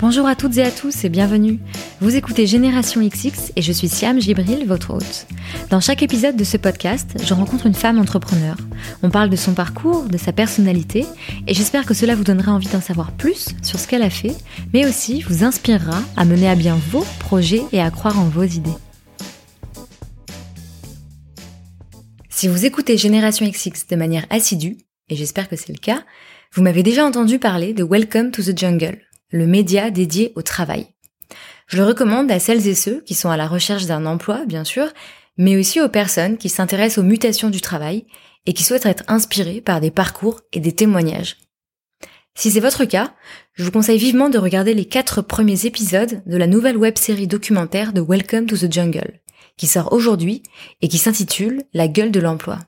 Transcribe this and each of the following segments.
Bonjour à toutes et à tous et bienvenue. Vous écoutez Génération XX et je suis Siam Gibril, votre hôte. Dans chaque épisode de ce podcast, je rencontre une femme entrepreneur. On parle de son parcours, de sa personnalité et j'espère que cela vous donnera envie d'en savoir plus sur ce qu'elle a fait, mais aussi vous inspirera à mener à bien vos projets et à croire en vos idées. Si vous écoutez Génération XX de manière assidue, et j'espère que c'est le cas, vous m'avez déjà entendu parler de Welcome to the Jungle le média dédié au travail. Je le recommande à celles et ceux qui sont à la recherche d'un emploi, bien sûr, mais aussi aux personnes qui s'intéressent aux mutations du travail et qui souhaitent être inspirées par des parcours et des témoignages. Si c'est votre cas, je vous conseille vivement de regarder les quatre premiers épisodes de la nouvelle web-série documentaire de Welcome to the Jungle, qui sort aujourd'hui et qui s'intitule La gueule de l'emploi.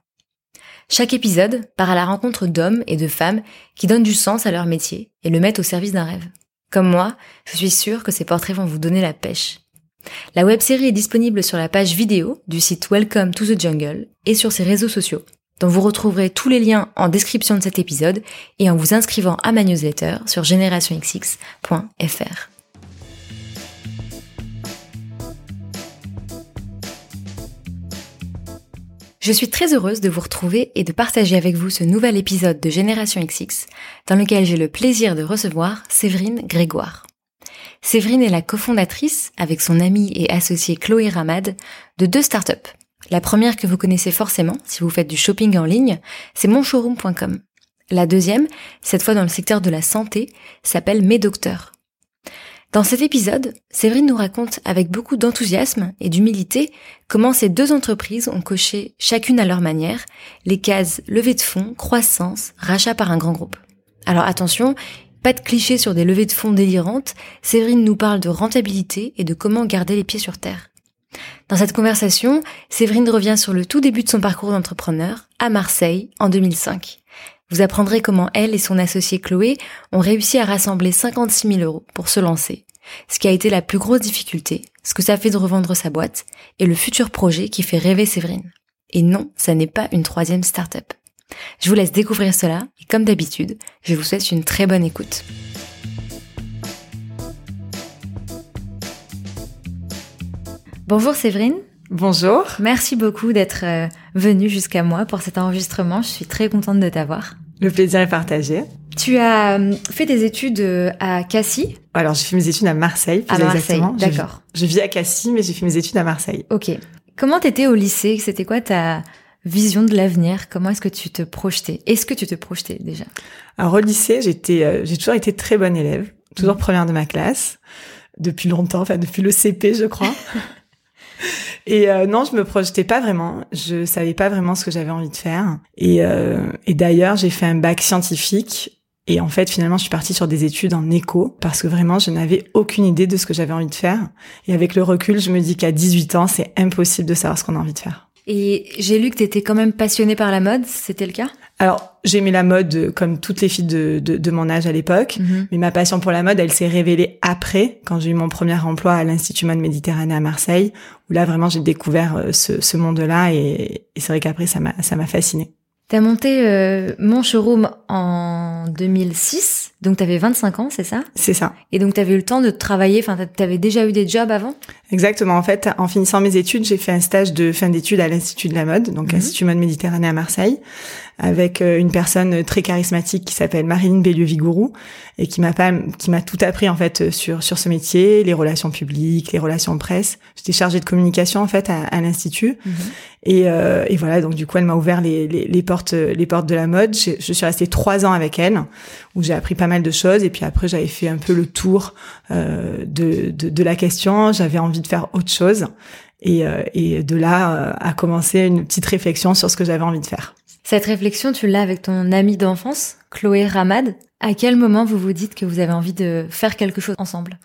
Chaque épisode part à la rencontre d'hommes et de femmes qui donnent du sens à leur métier et le mettent au service d'un rêve. Comme moi, je suis sûre que ces portraits vont vous donner la pêche. La web-série est disponible sur la page vidéo du site Welcome to the Jungle et sur ses réseaux sociaux, dont vous retrouverez tous les liens en description de cet épisode et en vous inscrivant à ma newsletter sur generationxx.fr. Je suis très heureuse de vous retrouver et de partager avec vous ce nouvel épisode de Génération XX, dans lequel j'ai le plaisir de recevoir Séverine Grégoire. Séverine est la cofondatrice, avec son amie et associée Chloé Ramad, de deux startups. La première que vous connaissez forcément si vous faites du shopping en ligne, c'est monshowroom.com. La deuxième, cette fois dans le secteur de la santé, s'appelle Mes Docteurs. Dans cet épisode, Séverine nous raconte avec beaucoup d'enthousiasme et d'humilité comment ces deux entreprises ont coché, chacune à leur manière, les cases levée de fonds, croissance, rachat par un grand groupe. Alors attention, pas de clichés sur des levées de fonds délirantes, Séverine nous parle de rentabilité et de comment garder les pieds sur terre. Dans cette conversation, Séverine revient sur le tout début de son parcours d'entrepreneur à Marseille en 2005. Vous apprendrez comment elle et son associée Chloé ont réussi à rassembler 56 000 euros pour se lancer. Ce qui a été la plus grosse difficulté, ce que ça fait de revendre sa boîte, et le futur projet qui fait rêver Séverine. Et non, ça n'est pas une troisième start-up. Je vous laisse découvrir cela, et comme d'habitude, je vous souhaite une très bonne écoute. Bonjour Séverine. Bonjour. Merci beaucoup d'être euh, venue jusqu'à moi pour cet enregistrement. Je suis très contente de t'avoir. Le plaisir est partagé. Tu as euh, fait des études euh, à Cassis Alors, j'ai fait mes études à Marseille, plus à Marseille, d'accord. Je, vis à Cassis, mais j'ai fait mes études à Marseille. Ok. Comment t'étais au lycée? C'était quoi ta vision de l'avenir? Comment est-ce que tu te projetais? Est-ce que tu te projetais déjà? Alors, au lycée, j'étais, euh, j'ai toujours été très bonne élève, toujours mmh. première de ma classe, depuis longtemps, enfin depuis le CP, je crois. Et euh, non, je me projetais pas vraiment. Je savais pas vraiment ce que j'avais envie de faire. Et, euh, et d'ailleurs, j'ai fait un bac scientifique. Et en fait, finalement, je suis partie sur des études en éco parce que vraiment, je n'avais aucune idée de ce que j'avais envie de faire. Et avec le recul, je me dis qu'à 18 ans, c'est impossible de savoir ce qu'on a envie de faire. Et j'ai lu que tu étais quand même passionnée par la mode, c'était le cas? Alors, j'aimais la mode euh, comme toutes les filles de, de, de mon âge à l'époque, mhm. mais ma passion pour la mode, elle s'est révélée après, quand j'ai eu mon premier emploi à l'Institut Mode Méditerranée à Marseille, où là, vraiment, j'ai découvert euh, ce, ce monde-là, et, et c'est vrai qu'après, ça m'a fasciné. T'as monté euh, mon showroom en 2006, donc t'avais 25 ans, c'est ça? C'est ça. Et donc t'avais eu le temps de travailler, enfin t'avais déjà eu des jobs avant? Exactement. En fait, en finissant mes études, j'ai fait un stage de fin d'études à l'Institut de la mode, donc mhm. Institut Mode Méditerranée à Marseille, avec euh, une personne très charismatique qui s'appelle Marilyn Bellieu-Vigourou et qui m'a pas, qui m'a tout appris en fait sur sur ce métier, les relations publiques, les relations presse. J'étais chargée de communication en fait à, à l'institut mhm. et, euh, et voilà donc du coup elle m'a ouvert les, les, les, portes les portes de la mode. Je, je suis restée trois ans avec elle où j'ai appris pas mal de choses et puis après j'avais fait un peu le tour euh, de, de, de la question. J'avais envie de faire autre chose et, euh, et de là euh, a commencé une petite réflexion sur ce que j'avais envie de faire. Cette réflexion, tu l'as avec ton amie d'enfance, Chloé Ramad. À quel moment vous vous dites que vous avez envie de faire quelque chose ensemble?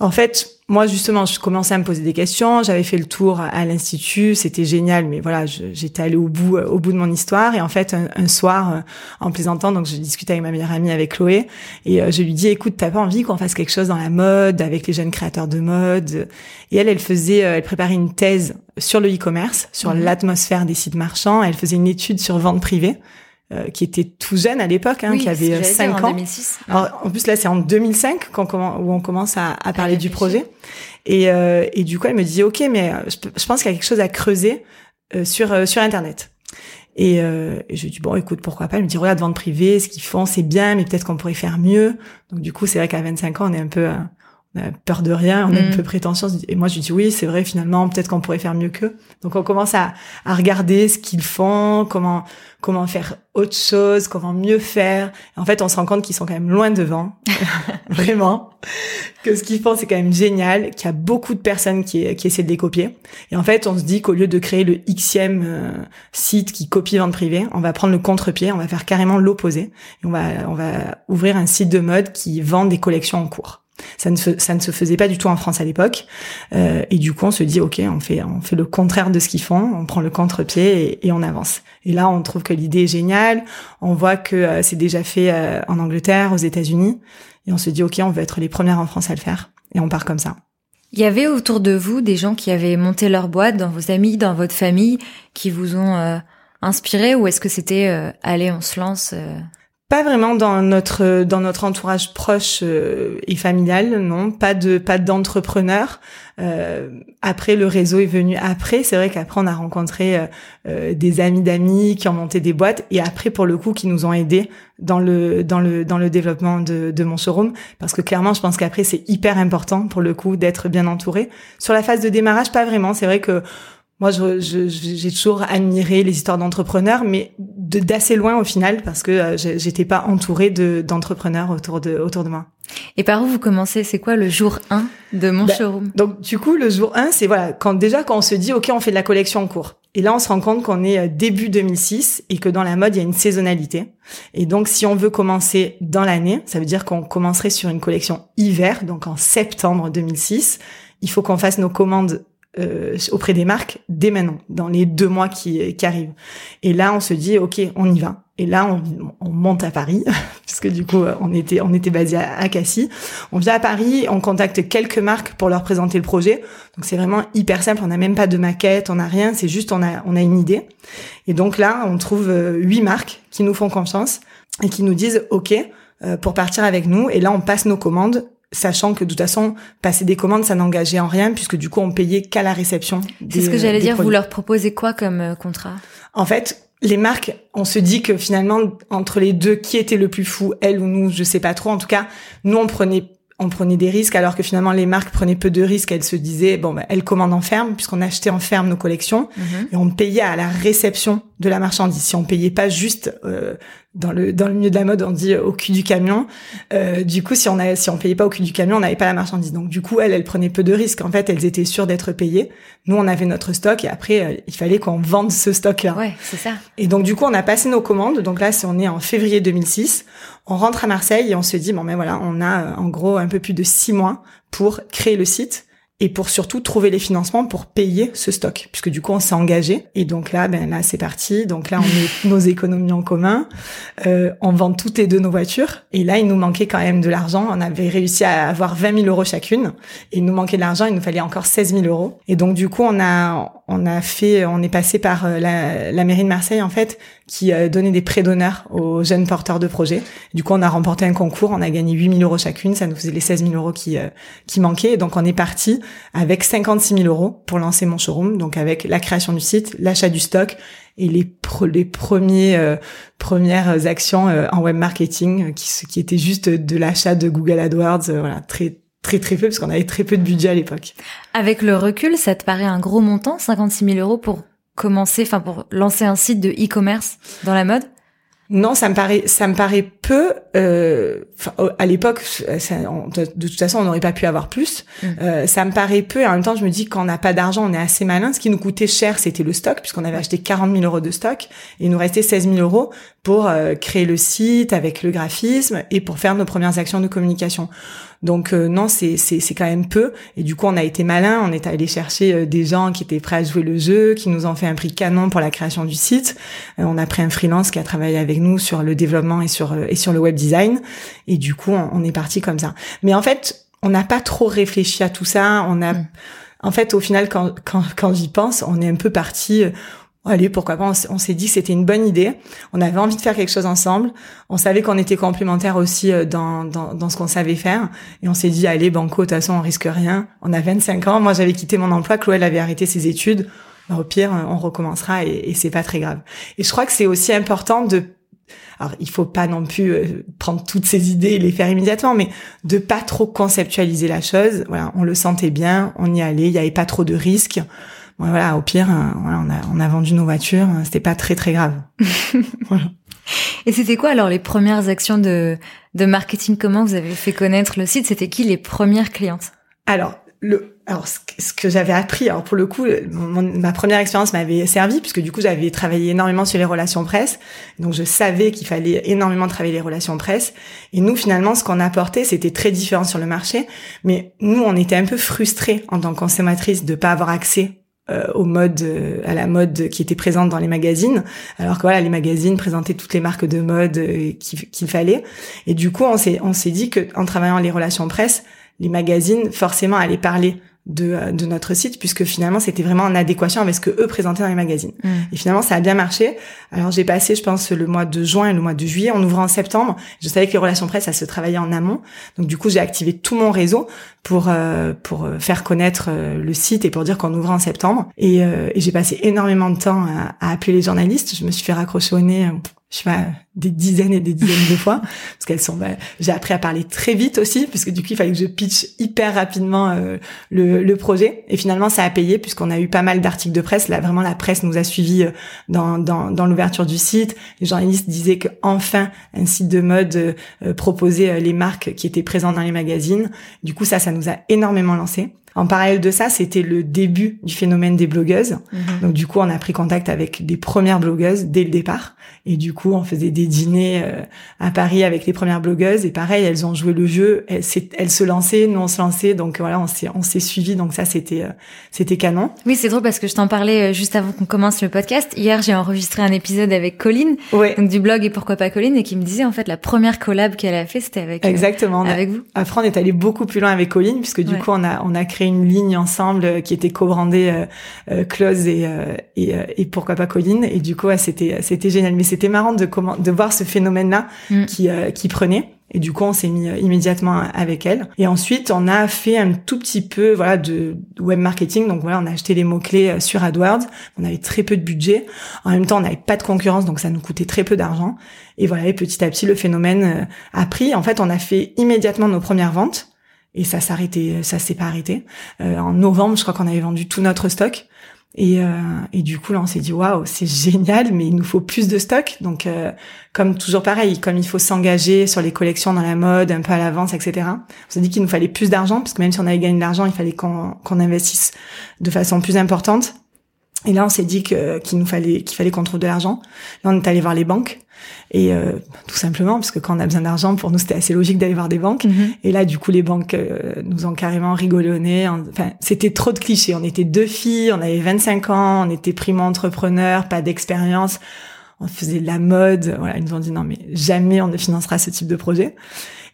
En fait, moi justement, je commençais à me poser des questions. J'avais fait le tour à l'institut, c'était génial, mais voilà, j'étais allée au bout, au bout de mon histoire. Et en fait, un, soir, euh, en plaisantant, donc je discutais avec ma meilleure amie, avec Chloé, et euh, je lui dis, écoute, t'as pas envie qu'on fasse quelque chose dans la mode, avec les jeunes créateurs de mode? Et elle, elle faisait, euh, elle préparait une thèse sur le e-commerce, sur mhm. l'atmosphère des sites marchands. Elle faisait une étude sur vente privée. Qui était tout jeune à l'époque, hein, qui avait 5 ans. Alors, en plus là, c'est en 2005 qu'on où on commence à, à parler du projet. Et, et du coup, elle me dit, ok, mais je, pense qu'il y a quelque chose à creuser sur sur Internet. Et, euh, et je dis bon, écoute, pourquoi pas? Elle me dit regarde vente privée, ce qu'ils font, c'est bien, mais peut-être qu'on pourrait faire mieux. Donc du coup, c'est vrai qu'à 25 ans, on est un peu euh, on a peur de rien, on est un mm. peu prétentieux. Et moi, je dis oui, c'est vrai, finalement, peut-être qu'on pourrait faire mieux qu'eux. Donc, on commence à, à regarder ce qu'ils font, comment comment faire autre chose, comment mieux faire. en fait, on se rend compte qu'ils sont quand même loin devant, vraiment. Que ce qu'ils font, c'est quand même génial, qu'il y a beaucoup de personnes qui, qui essaient de les copier. Et en fait, on se dit qu'au lieu de créer le xème euh, site qui copie vente privée, on va prendre le contre-pied, on va faire carrément l'opposé. Et on va, on va ouvrir un site de mode qui vend des collections en cours. Ça ne, ça ne se faisait pas du tout en France à l'époque. Euh, et du coup, on se dit, OK, on fait, on fait le contraire de ce qu'ils font, on prend le contre-pied et, on avance. Et là, on trouve que l'idée est géniale. On voit que euh, c'est déjà fait euh, en Angleterre, aux États-Unis. Et on se dit, OK, on veut être les premières en France à le faire. Et on part comme ça. Il y avait autour de vous des gens qui avaient monté leur boîte, dans vos amis, dans votre famille, qui vous ont inspiré ou est-ce que c'était allez, on se lance pas vraiment dans notre dans notre entourage proche euh, et familial, non. Pas de pas d'entrepreneurs. Euh, après, le réseau est venu après. C'est vrai qu'après, on a rencontré euh, des amis d'amis qui ont monté des boîtes et après, pour le coup, qui nous ont aidés dans le dans le dans le développement de, de mon showroom. Parce que clairement, je pense qu'après, c'est hyper important pour le coup d'être bien entouré. Sur la phase de démarrage, pas vraiment. C'est vrai que moi, j'ai je, toujours admiré les histoires d'entrepreneurs, mais d'assez loin au final, parce que euh, j'étais pas entourée d'entrepreneurs autour de autour de moi. Et par où vous commencez? C'est quoi le jour 1 de mon bah, showroom? Donc, du coup, le jour 1, c'est voilà, quand déjà quand on se dit, ok, on fait de la collection en cours. Et là, on se rend compte qu'on est euh, début 2006 et que dans la mode, il y a une saisonnalité. Et donc, si on veut commencer dans l'année, ça veut dire qu'on commencerait sur une collection hiver, donc en septembre 2006. Il faut qu'on fasse nos commandes euh, auprès des marques dès maintenant, dans les deux mois qui, qui arrivent. Et là, on se dit, ok, on y va. Et là, on, on monte à Paris, puisque du coup, on était, on était basé à, à Cassis. On vient à Paris, on contacte quelques marques pour leur présenter le projet. Donc c'est vraiment hyper simple. On n'a même pas de maquette, on n'a rien. C'est juste, on a, on a une idée. Et donc là, on trouve euh, huit marques qui nous font confiance et qui nous disent, ok, euh, pour partir avec nous. Et là, on passe nos commandes sachant que de toute façon, passer des commandes, ça n'engageait en rien, puisque du coup, on payait qu'à la réception. C'est ce que j'allais dire, vous leur proposez quoi comme euh, contrat? En fait, les marques, on se dit que finalement, entre les deux, qui était le plus fou, elle ou nous, je sais pas trop. En tout cas, nous, on prenait on prenait des risques alors que finalement les marques prenaient peu de risques. Elles se disaient bon, bah, elles commandent en ferme puisqu'on achetait en ferme nos collections mhm. et on payait à la réception de la marchandise. Si on payait pas juste euh, dans le dans le milieu de la mode, on dit au cul du camion. Euh, du coup, si on a, si on payait pas au cul du camion, on n'avait pas la marchandise. Donc du coup, elles, elles prenaient peu de risques. En fait, elles étaient sûres d'être payées. Nous, on avait notre stock et après, euh, il fallait qu'on vende ce stock-là. Ouais, c'est ça. Et donc du coup, on a passé nos commandes. Donc là, si on est en février 2006, on rentre à Marseille et on se dit bon, mais voilà, on a euh, en gros un peu plus de six mois pour créer le site et pour surtout trouver les financements pour payer ce stock, puisque du coup on s'est engagé. Et donc là, ben là c'est parti. Donc là on met nos économies en commun, euh, on vend toutes les deux nos voitures. Et là il nous manquait quand même de l'argent. On avait réussi à avoir 20 000 euros chacune. Et il nous manquait de l'argent, il nous fallait encore 16 000 euros. Et donc du coup on a on a fait, on est passé par euh, la, la mairie de Marseille en fait, qui euh, donnait des prêts d'honneur aux jeunes porteurs de projets. Du coup on a remporté un concours, on a gagné 8 000 euros chacune, ça nous faisait les 16 000 euros qui euh, qui manquaient. Donc on est parti avec 56 000 euros pour lancer mon showroom, donc avec la création du site, l'achat du stock et les, les premiers euh, premières actions euh, en web marketing qui, qui étaient juste de l'achat de Google AdWords, voilà, très très très peu parce qu'on avait très peu de budget à l'époque. Avec le recul, ça te paraît un gros montant, 56 000 euros pour commencer, enfin pour lancer un site de e-commerce dans la mode? Non, ça me paraît, ça me paraît peu. Euh, à l'époque, de, toute façon, on n'aurait pas pu avoir plus. Mm. Euh, ça me paraît peu. Et en même temps, je me dis quand on n'a pas d'argent, on est assez malin. Ce qui nous coûtait cher, c'était le stock, puisqu'on avait acheté 40 000 euros de stock, et il nous restait 16 000 euros pour euh, créer le site avec le graphisme et pour faire nos premières actions de communication. Donc euh, non, c'est c'est c'est quand même peu. Et du coup, on a été malin. On est allé chercher euh, des gens qui étaient prêts à jouer le jeu, qui nous ont fait un prix canon pour la création du site. Euh, on a pris un freelance qui a travaillé avec nous sur le développement et sur et sur le web design. Et du coup, on, est parti comme ça. Mais en fait, on n'a pas trop réfléchi à tout ça. On a, mm. en fait, au final, quand quand quand j'y pense, on est un peu parti allez, pourquoi pas, on s'est dit que c'était une bonne idée. On avait envie de faire quelque chose ensemble. On savait qu'on était complémentaires aussi euh, dans, dans, dans ce qu'on savait faire. Et on s'est dit, allez, Banco, de toute façon, on risque rien. On a 25 ans. Moi, j'avais quitté mon emploi. Chloé, elle avait arrêté ses études. Bah, au pire, on recommencera et, et c'est pas très grave. Et je crois que c'est aussi important de alors il faut pas non plus euh, prendre toutes ces idées et les faire immédiatement, mais de pas trop conceptualiser la chose. Voilà, on le sentait bien, on y allait, il y avait pas trop de risques voilà, au pire, euh, voilà, on, a, on a vendu nos voitures, euh, c'était pas très très grave. Et c'était quoi alors les premières actions de, de marketing? Comment vous avez fait connaître le site? C'était qui les premières clientes? Alors, le, alors ce que j'avais appris, alors pour le coup, ma première expérience m'avait servi puisque du coup j'avais travaillé énormément sur les relations presse, donc je savais qu'il fallait énormément travailler les relations presse. Et nous finalement, ce qu'on apportait, c'était très différent sur le marché, mais nous on était un peu frustrés en tant que consommatrices de pas avoir accès au mode euh, à la mode qui était présente dans les magazines alors que voilà les magazines présentaient toutes les marques de mode euh, qu'il fallait. Et du coup on s'est on s'est dit que en travaillant les relations presse les magazines forcément allaient parler de, euh, de notre site puisque finalement c'était vraiment en adéquation avec ce que eux présentaient dans les magazines. Mm. Et finalement ça a bien marché. Alors j'ai passé je pense le mois de juin et le mois de juillet en ouvrant en septembre. Je savais que les relations presse ça se travaillait en amont. Donc du coup j'ai activé tout mon réseau pour euh, pour euh, faire connaître le site et pour dire qu'on ouvrait en septembre. Et, et j'ai passé énormément de temps à, à, appeler les journalistes. Je me suis fait raccrocher au nez je sais pas, des dizaines et des dizaines de fois, parce qu'elles sont. Bah, j'ai appris à parler très vite aussi, parce que du coup il fallait que je pitch hyper rapidement euh, le, projet. Et finalement ça a payé, puisqu'on a eu pas mal d'articles de presse. Là vraiment la presse nous a suivis euh, dans dans, l'ouverture du site. Les journalistes disaient que enfin un site de mode euh, proposait les marques qui étaient présentes dans les magazines. Du coup ça ça nous a énormément lancé. En parallèle de ça, c'était le début du phénomène des blogueuses. Mhm. Donc du coup, on a pris contact avec les premières blogueuses dès le départ. Et du coup, on faisait des dîners euh, à Paris avec les premières blogueuses. Et pareil, elles ont joué le jeu. Elles, elles se lançaient, nous on se lançait. Donc voilà, on s'est on s'est suivi. Donc ça, c'était euh, c'était canon. Oui, c'est drôle parce que je t'en parlais euh, juste avant qu'on commence le podcast. Hier, j'ai enregistré un épisode avec Colline, donc du blog et pourquoi pas Colline, et qui me disait en fait la première collab qu'elle a fait, c'était avec exactement avec vous. Après, on est allé beaucoup plus loin avec Colline puisque du coup, on a on a créé une ligne ensemble euh, qui était co-brandée euh, euh, Close et, et, et pourquoi pas Colline et du coup c'était c'était génial mais c'était marrant de comment de voir ce phénomène là mm. qui qui prenait et du coup, on s'est mis immédiatement avec elle. Et ensuite, on a fait un tout petit peu, voilà, de web marketing. Donc voilà, on a acheté les mots clés sur AdWords. On avait très peu de budget. En même temps, on n'avait pas de concurrence, donc ça nous coûtait très peu d'argent. Et voilà, et petit à petit, le phénomène a pris. En fait, on a fait immédiatement nos premières ventes et ça s'arrêtait, ça s'est pas arrêté. Euh, en novembre, je crois qu'on avait vendu tout notre stock. Et, euh, et du coup, là, on s'est dit, waouh, c'est génial, mais il nous faut plus de stock. Donc, euh, comme toujours pareil, comme il faut s'engager sur les collections dans la mode, un peu à l'avance, etc. On s'est dit qu'il nous fallait plus d'argent, parce que même si on avait gagné de l'argent, il fallait qu'on qu'on investisse de façon plus importante. Et là, on s'est dit que qu'il nous fallait qu'il fallait qu'on trouve de l'argent. Là, on est allé voir les banques et euh, tout simplement parce que quand on a besoin d'argent, pour nous, c'était assez logique d'aller voir des banques. Mhm. Et là, du coup, les banques euh, nous ont carrément rigolonné. Enfin, c'était trop de clichés. On était deux filles, on avait 25 ans, on était primo-entrepreneurs, pas d'expérience. On faisait de la mode. Voilà, ils nous ont dit non, mais jamais on ne financera ce type de projet.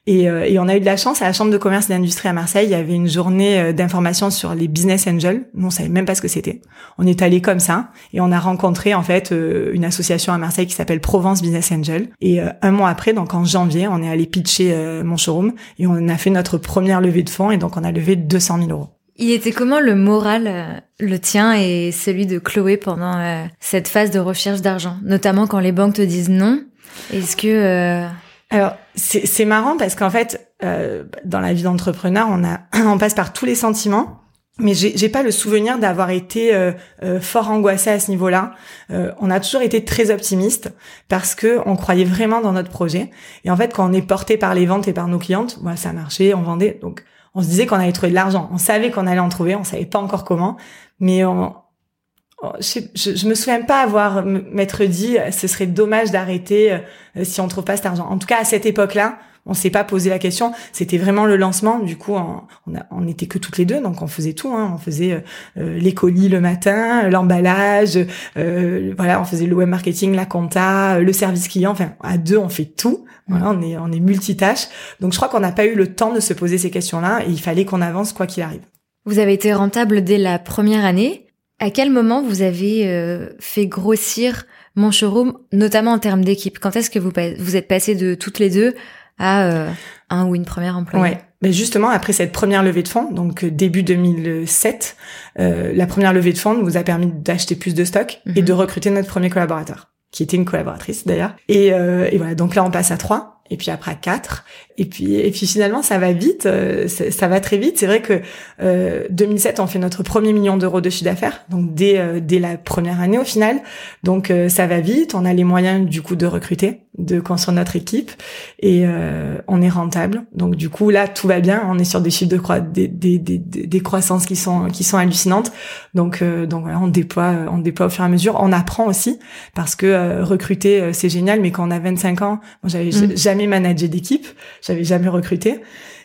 Et, euh, et, on a eu de la chance à la Chambre de commerce et d'industrie à Marseille. Il y avait une journée euh, d'information sur les business angels. Nous, on savait même pas ce que c'était. On est allé comme ça et on a rencontré en fait euh, une association à Marseille qui s'appelle Provence Business Angel. Et un mois après, donc en janvier, on est allé pitcher mon showroom et on a fait notre première levée de fonds et donc on a levé 200 000 euros. Il était comment le moral, le tien et celui de Chloé pendant cette phase de recherche d'argent, notamment quand les banques te disent non Est-ce que alors c'est marrant parce qu'en fait, euh, dans la vie d'entrepreneur, on on passe par tous les sentiments. Mais j'ai pas le souvenir d'avoir été euh, euh, fort angoissé à ce niveau-là. on a toujours été très optimiste parce que on croyait vraiment dans notre projet. Et en fait, quand on est porté par les ventes et par nos clientes, voilà, ça a marché, on vendait. Donc, on se disait qu'on allait trouver de l'argent. On savait qu'on allait en trouver, on savait pas encore comment, mais on, Oh, je, je, me souviens pas avoir m'être dit euh, ce serait dommage d'arrêter euh, si on trouve pas cet argent. En tout cas, à cette époque-là, on s'est pas posé la question. C'était vraiment le lancement. Du coup, on, on, était que toutes les deux, donc on faisait tout. Hein. On faisait euh, les colis le matin, l'emballage, voilà, on faisait le web marketing, la compta, le service client. Enfin, à deux, on fait tout. Voilà, on est on est multitâche. Donc, je crois qu'on n'a pas eu le temps de se poser ces questions-là, et il fallait qu'on avance quoi qu'il arrive. Vous avez été rentable dès la première année. À quel moment vous avez euh, fait grossir mon showroom, notamment en termes d'équipe? Quand est-ce que vous, vous êtes passé de toutes les deux à euh, un ou une première employée? Ouais. Mais justement, après cette première levée de fonds, donc euh, début 2007, euh, la première levée de fonds nous a permis d'acheter plus de stock et de mhm. recruter notre premier collaborateur, qui était une collaboratrice d'ailleurs. Et, euh, et voilà, donc là on passe à trois et puis après à 4 et puis et puis finalement ça va vite euh, ça va très vite. C'est vrai que euh, 2007 on fait notre premier million d'euros de chiffre d'affaires donc dès euh, dès la première année au final. Donc euh, ça va vite. On a les moyens du coup de recruter de construire notre équipe et euh, on est rentable. Donc du coup là tout va bien. On est sur des chiffres de croix des, des, des, des croissances qui sont qui sont hallucinantes. Donc donc voilà on déploie on déploie au fur et à mesure. On apprend aussi parce que recruter c'est génial. Mais quand on a 25 ans j'avais mmh. jamais jamais managé d'équipe, j'avais jamais recruté.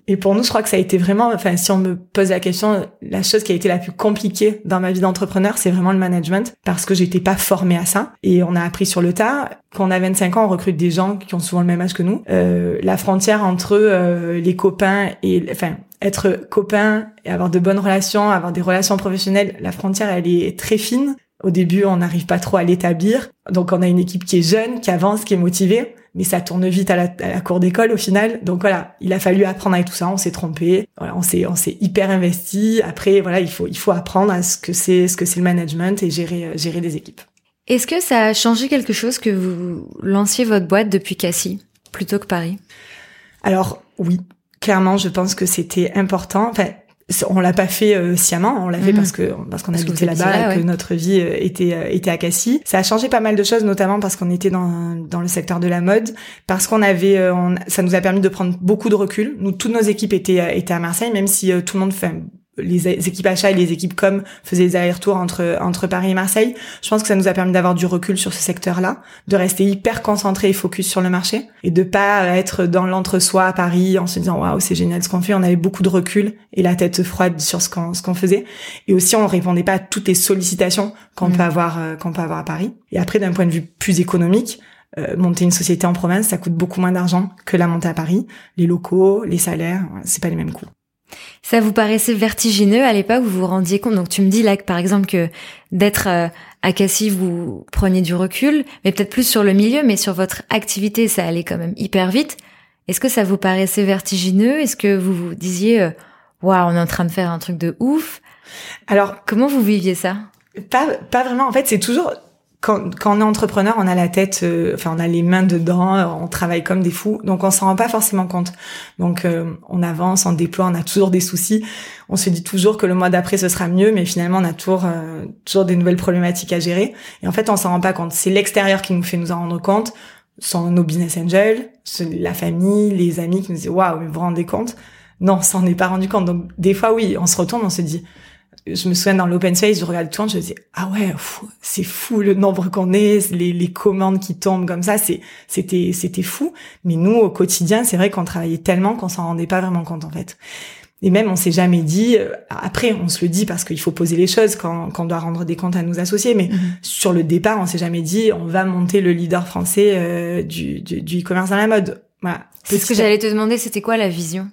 Et pour nous, je crois que ça a été vraiment, enfin, si on me pose la question, la chose qui a été la plus compliquée dans ma vie d'entrepreneur, c'est vraiment le management, parce que j'étais pas formée à ça. Et on a appris sur le tas. Quand on a 25 ans, on recrute des gens qui ont souvent le même âge que nous. Euh, la frontière entre euh, les copains et, enfin, être copain et avoir de bonnes relations, avoir des relations professionnelles, la frontière, elle est très fine. Au début, on n'arrive pas trop à l'établir. Donc, on a une équipe qui est jeune, qui avance, qui est motivée mais ça tourne vite à la, à la cour d'école au final. Donc voilà, il a fallu apprendre avec tout ça. On s'est trompé. Voilà, on s'est on s'est hyper investi. Après voilà, il faut il faut apprendre à ce que c'est ce que c'est le management et gérer euh, gérer des équipes. Est-ce que ça a changé quelque chose que vous lanciez votre boîte depuis Cassis plutôt que Paris? Alors oui, clairement, je pense que c'était important. Enfin, on l'a pas fait euh, sciemment, on l'a fait mhm. parce que parce qu'on habitait là-bas et que notre vie euh, était euh, était à Cassis. Ça a changé pas mal de choses, notamment parce qu'on était dans dans le secteur de la mode, parce qu'on avait, ça nous a permis de prendre beaucoup de recul. Nous, toutes nos équipes étaient étaient à Marseille, même si tout le monde fait les équipes achats et les équipes com faisaient des allers-retours entre entre Paris et Marseille. Je pense que ça nous a permis d'avoir du recul sur ce secteur-là, de rester hyper concentré et focus sur le marché et de pas être dans l'entre-soi à Paris en se disant waouh c'est génial ce qu'on fait. On avait beaucoup de recul et la tête froide sur ce qu'on ce qu'on faisait. Et aussi on répondait pas à toutes les sollicitations qu'on mmh. peut avoir euh, qu'on peut avoir à Paris. Et après d'un point de vue plus économique, euh, monter une société en province, ça coûte beaucoup moins d'argent que la montée à Paris. Les locaux, les salaires, c'est pas les mêmes coûts. Ça vous paraissait vertigineux à l'époque, vous vous rendiez compte Donc tu me dis là, par exemple, que d'être euh, à Cassis, vous preniez du recul, mais peut-être plus sur le milieu, mais sur votre activité, ça allait quand même hyper vite. Est-ce que ça vous paraissait vertigineux? Est-ce que vous vous disiez, euh, waouh, on est en train de faire un truc de ouf? Alors, comment vous viviez ça? Pas, pas vraiment. En fait, c'est toujours quand, quand on est entrepreneur, on a la tête, euh, enfin on a les mains dedans, on travaille comme des fous, donc on s'en rend pas forcément compte. Donc euh, on avance, on déploie, on a toujours des soucis. On se dit toujours que le mois d'après ce sera mieux, mais finalement on a toujours euh, toujours des nouvelles problématiques à gérer. Et en fait on s'en rend pas compte. C'est l'extérieur qui nous fait nous en rendre compte, sont nos business angels, la famille, les amis qui nous disent waouh, vous vous rendez compte? Non, on s'en est pas rendu compte. Donc des fois oui, on se retourne, on se dit je me souviens dans l'open space, je regarde tout le je me dis ah ouais, c'est fou le nombre qu'on est, les, les commandes qui tombent comme ça, c'est c'était c'était fou. Mais nous au quotidien, c'est vrai qu'on travaillait tellement qu'on s'en rendait pas vraiment compte en fait. Et même on s'est jamais dit. Euh, après, on se le dit parce qu'il faut poser les choses quand, quand on doit rendre des comptes à nos associés. Mais mm-hmm. sur le départ, on s'est jamais dit on va monter le leader français euh, du du e-commerce dans la mode. Voilà. C'est ce que j'allais te demander. C'était quoi la vision?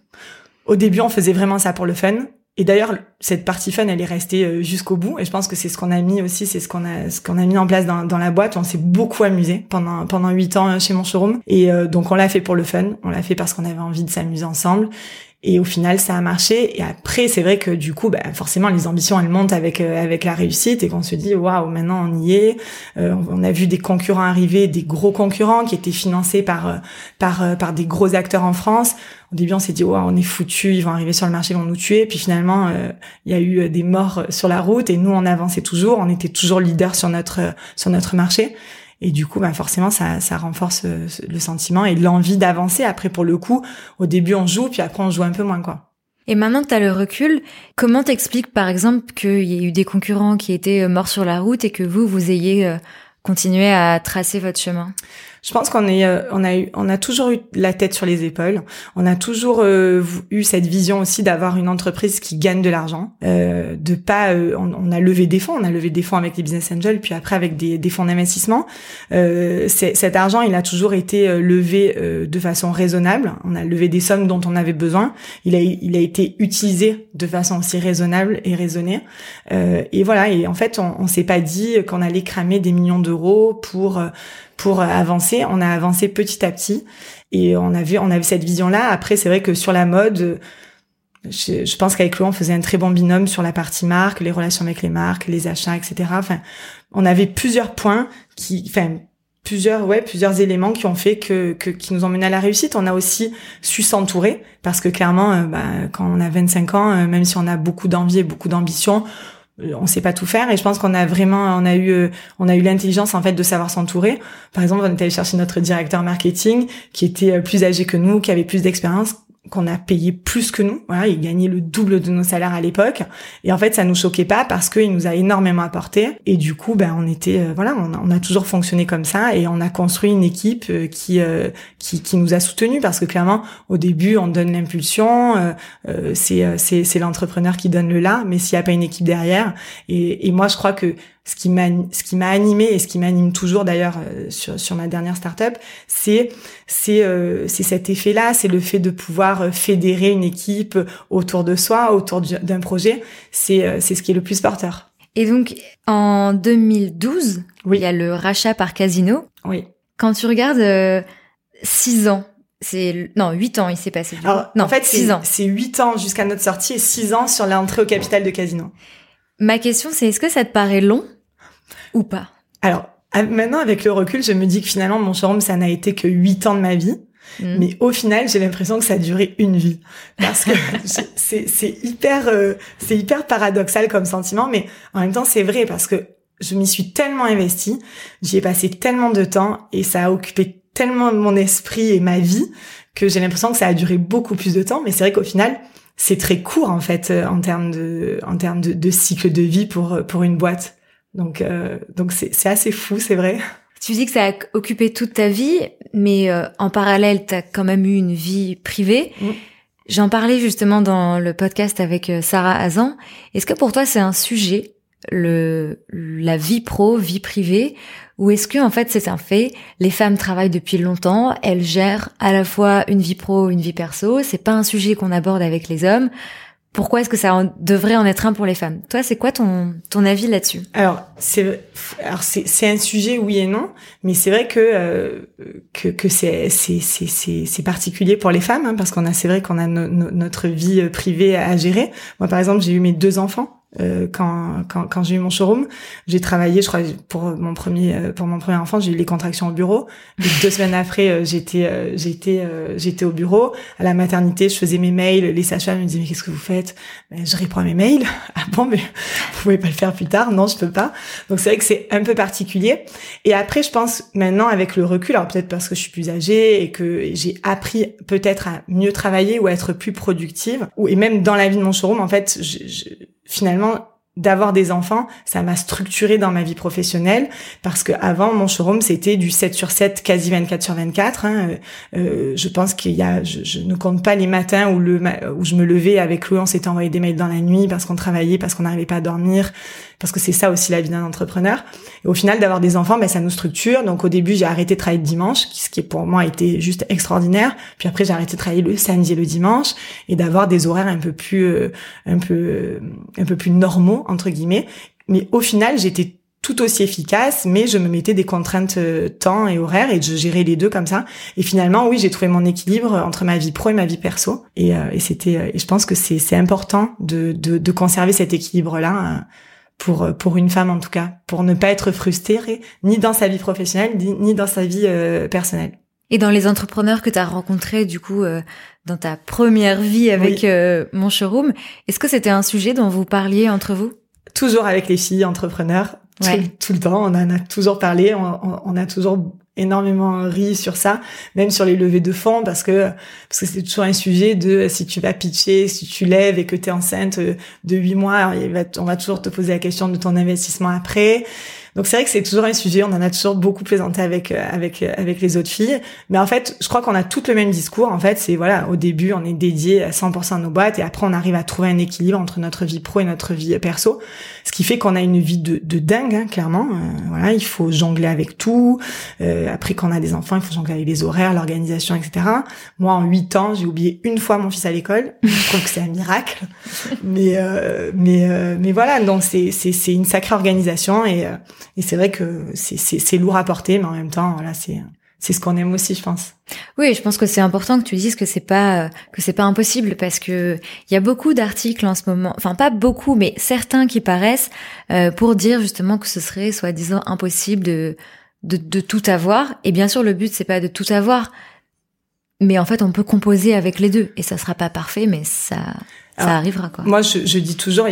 Au début, on faisait vraiment ça pour le fun. Et d'ailleurs, cette partie fun, elle est restée euh, jusqu'au bout. Et je pense que c'est ce qu'on a mis aussi, c'est ce qu'on a, ce qu'on a mis en place dans, dans la boîte. On s'est beaucoup amusé pendant pendant huit ans euh, chez mon showroom. Et euh, donc on l'a fait pour le fun. On l'a fait parce qu'on avait envie de s'amuser ensemble. Et au final, ça a marché. Et après, c'est vrai que du coup, bah, forcément, les ambitions, elles montent avec avec la réussite et qu'on se dit, waouh, maintenant on y est. on a vu des concurrents arriver, des gros concurrents qui étaient financés par par par des gros acteurs en France au début on s'est dit on est foutu, ils vont arriver sur le marché, ils vont nous tuer. Puis finalement euh, il y a eu euh, des morts sur la route et nous on avançait toujours, on était toujours leader sur notre sur notre marché. Et du coup, bah forcément, ça, ça renforce euh, le sentiment et l'envie d'avancer. Après, pour le coup, au début, on joue, puis après, on joue un peu moins, quoi. Et maintenant que tu le recul, comment t'expliques, par exemple, qu'il y a eu des concurrents qui étaient morts sur la route et que vous, vous ayez continué à tracer votre chemin? Je pense qu'on est, euh, on a eu, on a toujours eu la tête sur les épaules. On a toujours euh, eu cette vision aussi d'avoir une entreprise qui gagne de l'argent, euh, de pas. Euh, on, a levé des fonds, on a levé des fonds avec les business angels, puis après avec des, des fonds d'investissement. cet argent, il a toujours été levé de façon raisonnable. On a levé des sommes dont on avait besoin. Il a, il a été utilisé de façon aussi raisonnable et raisonnée. et voilà. Et en fait, on, on s'est pas dit qu'on allait cramer des millions d'euros pour pour avancer. On a avancé petit à petit et on avait on avait cette vision là. Après, c'est vrai que sur la mode, je, je pense qu'avec Louis, on faisait un très bon binôme sur la partie marque, les relations avec les marques, les achats, etc. Enfin, on avait plusieurs points qui, enfin, plusieurs ouais plusieurs éléments qui ont fait que, que qui nous ont mené à la réussite on a aussi su s'entourer parce que clairement euh, bah, quand on a 25 ans euh, même si on a beaucoup d'envie et beaucoup d'ambition euh, on sait pas tout faire. Et je pense qu'on a vraiment on a eu euh, on a eu l'intelligence en fait de savoir s'entourer. Par exemple on est allé chercher notre directeur marketing qui était euh, plus âgé que nous qui avait plus d'expérience qu'on a payé plus que nous. Voilà, il gagnait le double de nos salaires à l'époque. Et en fait, ça nous choquait pas parce qu'il nous a énormément apporté. Et du coup, ben, on était, euh, voilà, on a, toujours fonctionné comme ça et on a construit une équipe euh, qui, euh, qui, qui nous a soutenus parce que clairement, au début, on donne l'impulsion, c'est, c'est, c'est l'entrepreneur qui donne le là, mais s'il n'y a pas une équipe derrière. Et, et moi, je crois que ce qui m'a ce qui m'a animé et ce qui m'anime toujours d'ailleurs euh, sur sur ma dernière startup, c'est c'est euh, c'est cet effet-là, c'est le fait de pouvoir euh, fédérer une équipe autour de soi, autour d'un projet, c'est c'est ce qui est le plus porteur. Et donc en 2012, oui. il y a le rachat par Casino. Oui. Quand tu regardes six ans c'est non, huit ans il s'est passé. Alors, non, en fait, six ans. C'est huit ans jusqu'à notre sortie et six ans sur l'entrée au capital de Casino. Ma question, c'est est-ce que ça te paraît long? Ou pas Alors, maintenant, avec le recul, je me dis que finalement, mon showroom, ça n'a été que huit ans de ma vie. Hmm. Mais au final, j'ai l'impression que ça a duré une vie parce que c'est hyper euh, c'est hyper paradoxal comme sentiment, mais en même temps c'est vrai parce que je m'y suis tellement investie, j'y ai passé tellement de temps et ça a occupé tellement mon esprit et ma vie que j'ai l'impression que ça a duré beaucoup plus de temps. Mais c'est vrai qu'au final, c'est très court en fait euh, en termes de en termes de, de cycle de vie pour pour une boîte. Donc, euh, donc c'est assez fou, c'est vrai. Tu dis que ça a occupé toute ta vie, mais euh, en parallèle, tu as quand même eu une vie privée. Mm. J'en parlais justement dans le podcast avec euh, Sarah Azan. Est-ce que pour toi c'est un sujet, le la vie pro, vie privée, ou est-ce que en fait c'est un fait Les femmes travaillent depuis longtemps, elles gèrent à la fois une vie pro, une vie perso. C'est pas un sujet qu'on aborde avec les hommes pourquoi est-ce que ça devrait en être un pour les femmes? Toi, c'est quoi ton ton avis là-dessus? Alors, c'est alors c'est un sujet oui et non, mais c'est vrai que euh, que que c'est c'est c'est c'est c'est particulier pour les femmes hein, parce qu'on a c'est vrai qu'on a notre vie euh, privée à gérer. Moi, par exemple, j'ai eu mes deux enfants euh, quand, quand, quand j'ai eu mon showroom, j'ai travaillé, je crois, pour mon premier euh, pour mon premier enfant, j'ai eu les contractions au bureau. deux semaines après, euh, j'étais j'étais j'étais au bureau. À la maternité, je faisais mes mails. Les sages-femmes me disaient mais qu'est-ce que vous faites? Ben, Je réponds à mes mails. Ah bon, mais vous pouvez pas le faire plus tard? Non, je peux pas. Donc c'est vrai que c'est un peu particulier. Et après, je pense maintenant avec le recul, alors peut-être parce que je suis plus âgée et que j'ai appris peut-être à mieux travailler ou à être plus productive, ou et même dans la vie de mon showroom, en fait, je, je finalement d'avoir des enfants, ça m'a structuré dans ma vie professionnelle parce que avant mon showroom c'était du 7 sur 7, quasi 24 sur 24. Hein. Euh, je pense qu'il y a, je, ne compte pas les matins où le où je me levais avec lui, on s'était envoyé des mails dans la nuit parce qu'on travaillait, parce qu'on n'arrivait pas à dormir, parce que c'est ça aussi la vie d'un entrepreneur. Et au final, d'avoir des enfants, ben, ça nous structure. Donc au début, j'ai arrêté de travailler le dimanche, ce qui pour moi a été juste extraordinaire. Puis après, j'ai arrêté de travailler le samedi et le dimanche et d'avoir des horaires un peu plus, euh, un peu, euh, un peu plus normaux entre guillemets. Mais au final, j'étais tout aussi efficace, mais je me mettais des contraintes euh, temps et horaires et je gérais les deux comme ça. Et finalement, oui, j'ai trouvé mon équilibre entre ma vie pro et ma vie perso. Et, et c'était, et je pense que c'est, important de, de, de conserver cet équilibre-là pour pour une femme en tout cas, pour ne pas être frustrée ni dans sa vie professionnelle ni, dans sa vie euh, personnelle. Et dans les entrepreneurs que tu as rencontrés du coup euh, dans ta première vie avec euh, mon showroom, est-ce que c'était un sujet dont vous parliez entre vous? Toujours avec les filles entrepreneurs, tout, le temps, on en a toujours parlé, on, on a toujours énormément ri sur ça, même sur les levées de fonds, parce que parce que c'est toujours un sujet de si tu vas pitcher, si tu lèves et que tu es enceinte de huit mois, on va toujours te poser la question de ton investissement après. Donc c'est vrai que c'est toujours un sujet, on en a toujours beaucoup plaisanté avec euh, avec euh, avec les autres filles, mais en fait, je crois qu'on a tout le même discours. En fait, c'est voilà, au début, on est dédié à 100% à nos boîtes et après on arrive à trouver un équilibre entre notre vie pro et notre vie perso, ce qui fait qu'on a une vie de, de dingue, hein, clairement. Euh, voilà, il faut jongler avec tout. après, quand on a des enfants, il faut jongler avec les horaires, l'organisation, etc. Moi, en 8 ans, j'ai oublié une fois mon fils à l'école. je trouve que c'est un miracle, mais mais mais voilà, donc c'est c'est c'est une sacrée organisation et et c'est vrai que c'est lourd à porter, mais en même temps, voilà, c'est c'est ce qu'on aime aussi, je pense. Oui, je pense que c'est important que tu dises que c'est pas que c'est pas impossible parce que il y a beaucoup d'articles en ce moment, enfin pas beaucoup, mais certains qui paraissent euh, pour dire justement que ce serait soi-disant impossible de, de de tout avoir. Et bien sûr, le but c'est pas de tout avoir, mais en fait, on peut composer avec les deux et ça sera pas parfait, mais ça ça arrivera quoi. Moi, je, je dis toujours,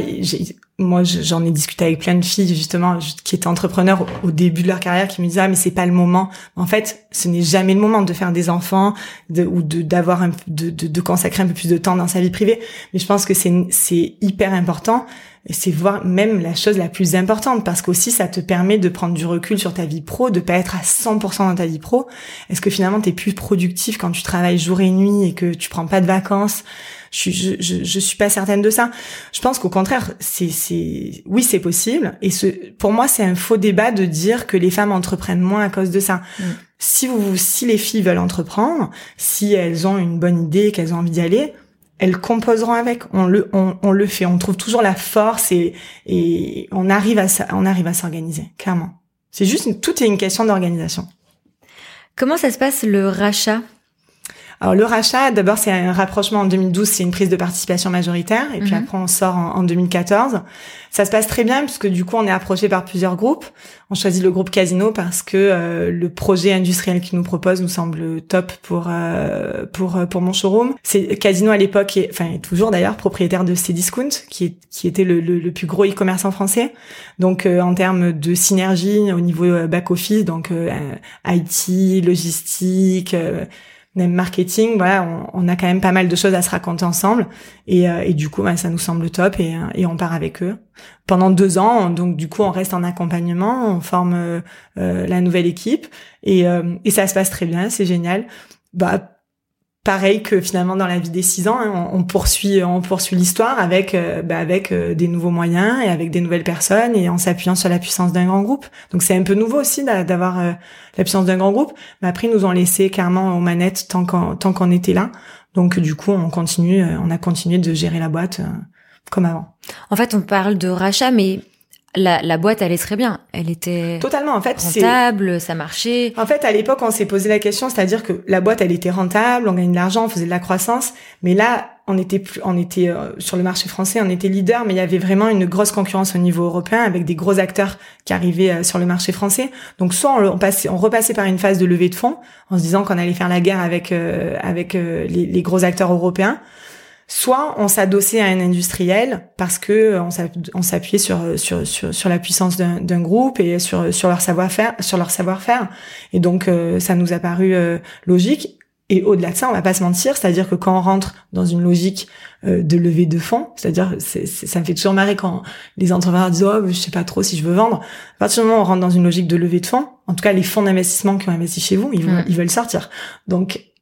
moi, j'en ai discuté avec plein de filles justement qui étaient entrepreneurs au, début de leur carrière, qui me disaient ah mais c'est pas le moment. En fait, ce n'est jamais le moment de faire des enfants de, ou de d'avoir un de, de, de consacrer un peu plus de temps dans sa vie privée. Mais je pense que c'est c'est hyper important et c'est voir même la chose la plus importante parce qu'aussi ça te permet de prendre du recul sur ta vie pro, de pas être à 100% dans ta vie pro. Est-ce que finalement tu es plus productif quand tu travailles jour et nuit et que tu prends pas de vacances? Je, je, je, je, suis pas certaine de ça. Je pense qu'au contraire, c'est, c'est, oui, c'est possible. Et ce, pour moi, c'est un faux débat de dire que les femmes entreprennent moins à cause de ça. Mm. Si vous, si les filles veulent entreprendre, si elles ont une bonne idée, qu'elles ont envie d'y aller, elles composeront avec. On le, on, on, le fait. On trouve toujours la force et, et on arrive à, on arrive à s'organiser, clairement. C'est juste, tout est une question d'organisation. Comment ça se passe le rachat? Alors le rachat, d'abord c'est un rapprochement en 2012, c'est une prise de participation majoritaire, et puis mhm. après on sort en, 2014. Ça se passe très bien puisque du coup on est approché par plusieurs groupes. On choisit le groupe Casino parce que euh, le projet industriel qu'il nous propose nous semble top pour euh, pour euh, pour mon showroom. C'est Casino à l'époque, enfin toujours d'ailleurs propriétaire de Cdiscount, qui est, qui était le, le, plus gros e-commerce en français. Donc en termes de synergie au niveau back office, donc IT, logistique même marketing, voilà, on, a quand même pas mal de choses à se raconter ensemble. Et, euh, et du coup, ça nous semble top et, euh, et, on part avec eux pendant deux ans. Donc du coup, on reste en accompagnement, on forme euh, la nouvelle équipe et, et ça se passe très bien, c'est génial. Bah pareil que finalement dans la vie des six ans, hein, on, poursuit, on poursuit l'histoire avec, euh, bah, avec euh, des nouveaux moyens et avec des nouvelles personnes et en s'appuyant sur la puissance d'un grand groupe. Donc c'est un peu nouveau aussi d'avoir euh, la puissance d'un grand groupe. Mais après, ils nous ont laissé clairement aux manettes tant qu'on tant qu'on était là. Donc du coup, on continue, on a continué de gérer la boîte comme avant. En fait, on parle de rachat, mais la, la, boîte allait très bien. Elle était totalement en fait rentable, ça marchait. En fait, à l'époque, on s'est posé la question, c'est-à-dire que la boîte, elle était rentable, on gagnait de l'argent, on faisait de la croissance, mais là, on était plus, on était euh, sur le marché français, on était leader, mais il y avait vraiment une grosse concurrence au niveau européen avec des gros acteurs qui arrivaient euh, sur le marché français. Donc soit on, passait, on repassait par une phase de levée de fonds en se disant qu'on allait faire la guerre avec euh, avec les, les gros acteurs européens soit on s'adossait à un industriel parce que euh, on s'appuyait sur, sur, sur, sur la puissance d'un groupe et sur, sur leur savoir-faire, sur leur savoir-faire. Et donc, euh, ça nous a paru euh, logique. Et au-delà de ça, on va pas se mentir, c'est-à-dire que quand on rentre dans une logique de levée de fonds, c'est-à-dire ça me fait toujours marrer quand les entrepreneurs disent oh je sais pas trop si je veux vendre. À partir du moment où on rentre dans une logique de levée de fonds, en tout cas les fonds d'investissement qui ont investi chez vous, ils, ils veulent sortir. Donc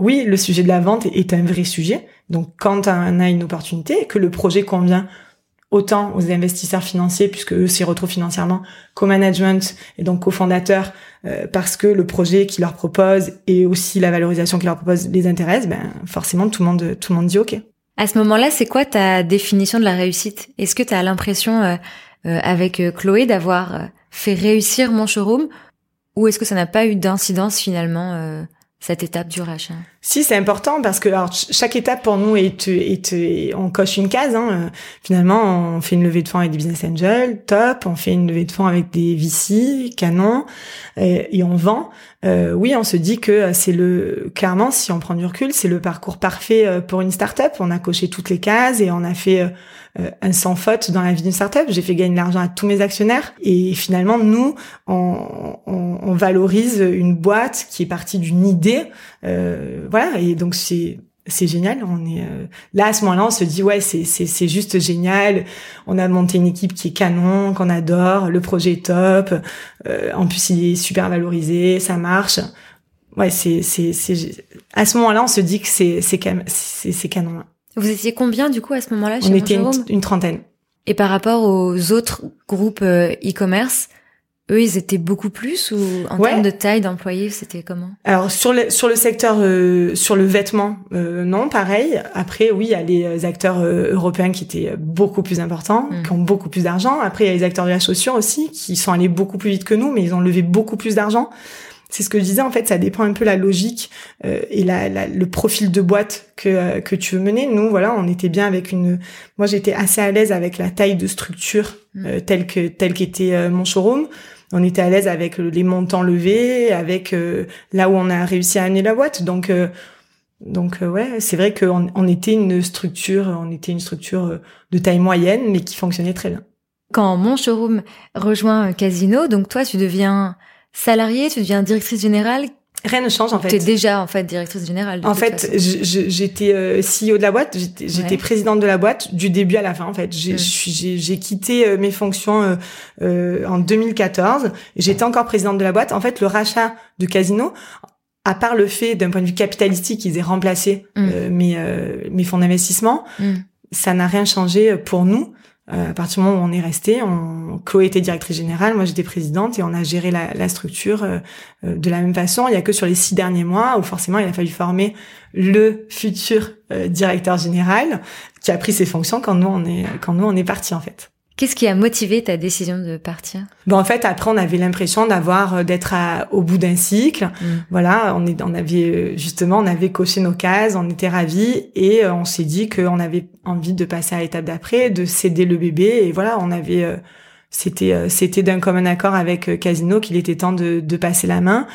oui, le sujet de la vente est un vrai sujet. Donc, quand on a une opportunité, que le projet convient autant aux investisseurs financiers, puisque eux s'y retrouvent financièrement, qu'au management et donc qu'aux fondateurs, euh, parce que le projet qu'ils leur proposent et aussi la valorisation qu'ils leur proposent les intéresse, ben forcément tout le monde tout le monde dit OK. À ce moment-là, c'est quoi ta définition de la réussite? Est-ce que tu as l'impression euh, euh, avec Chloé d'avoir fait réussir mon showroom? Ou est-ce que ça n'a pas eu d'incidence finalement cette étape du rachat? Si, c'est important parce que alors, chaque étape pour nous est, est, on coche une case. Hein. Finalement, on fait une levée de fonds avec des business angels, top. On fait une levée de fonds avec des VC, canon, et, et on vend. Euh, oui, on se dit que c'est le clairement, si on prend du recul, c'est le parcours parfait euh, pour une startup. On a coché toutes les cases et on a fait euh, euh, un sans faute dans la vie d'une startup. J'ai fait gagner de l'argent à tous mes actionnaires. Et finalement, nous, on, valorise une boîte qui est partie d'une idée. Euh, voilà. Et donc, c'est c'est génial. On est euh, là à ce moment-là, on se dit ouais, c'est c'est c'est juste génial. On a monté une équipe qui est canon, qu'on adore. Le projet est top. Euh, en plus, il est super valorisé, ça marche. Ouais, c'est c'est c'est à ce moment-là, on se dit que c'est c'est c'est c'est canon. Vous étiez combien du coup à ce moment-là chez On était une, trentaine. Et par rapport aux autres groupes euh, e-commerce, eux, ils étaient beaucoup plus ou en termes de taille d'employés, c'était comment? Alors sur le sur le secteur euh, sur le vêtement, euh, non, pareil. Après, oui, il y a les acteurs européens qui étaient beaucoup plus importants, hmm. qui ont beaucoup plus d'argent. Après, il y a les acteurs de la chaussure aussi qui sont allés beaucoup plus vite que nous, mais ils ont levé beaucoup plus d'argent c'est ce que je disais en fait ça dépend un peu la logique euh, et la, le profil de boîte que euh, que tu veux mener nous voilà on était bien avec une moi j'étais assez à l'aise avec la taille de structure mm. euh, telle que telle qu'était mon showroom on était à l'aise avec les montants levés avec là où on a réussi à amener la boîte donc donc ouais c'est vrai qu'on on était une structure on était une structure de taille moyenne mais qui fonctionnait très bien quand mon showroom rejoint Casino donc toi tu deviens salariée, tu deviens directrice générale. Rien ne change en fait. Tu es déjà en fait directrice générale. En fait, j'étais euh, CEO de la boîte, j'étais présidente de la boîte du début à la fin en fait. J'ai quitté euh, mes fonctions euh, euh en 2014. J'étais encore présidente de la boîte. En fait, le rachat de Casino, à part le fait d'un point de vue capitalistique qu'ils aient remplacé mm. mes mes fonds d'investissement, mm. ça n'a rien changé pour nous. Euh, à partir du moment où on est resté, on, Chloé était directrice générale, moi j'étais présidente et on a géré la, structure euh, euh, de la même façon. Il y a que sur les six derniers mois où forcément il a fallu former le futur directeur général qui a pris ses fonctions quand nous on est quand nous on est parti en fait. Qu'est-ce qui a motivé ta décision de partir? Bon, en fait, après, on avait l'impression d'avoir euh, d'être au bout d'un cycle. Mm. Voilà, on, est, on avait euh, justement, on avait coché nos cases, on était ravis et euh, on s'est dit qu'on avait envie de passer à l'étape d'après, de céder le bébé. Et voilà, on avait, c'était, c'était d'un commun accord avec Casino qu'il était temps de, de passer la main.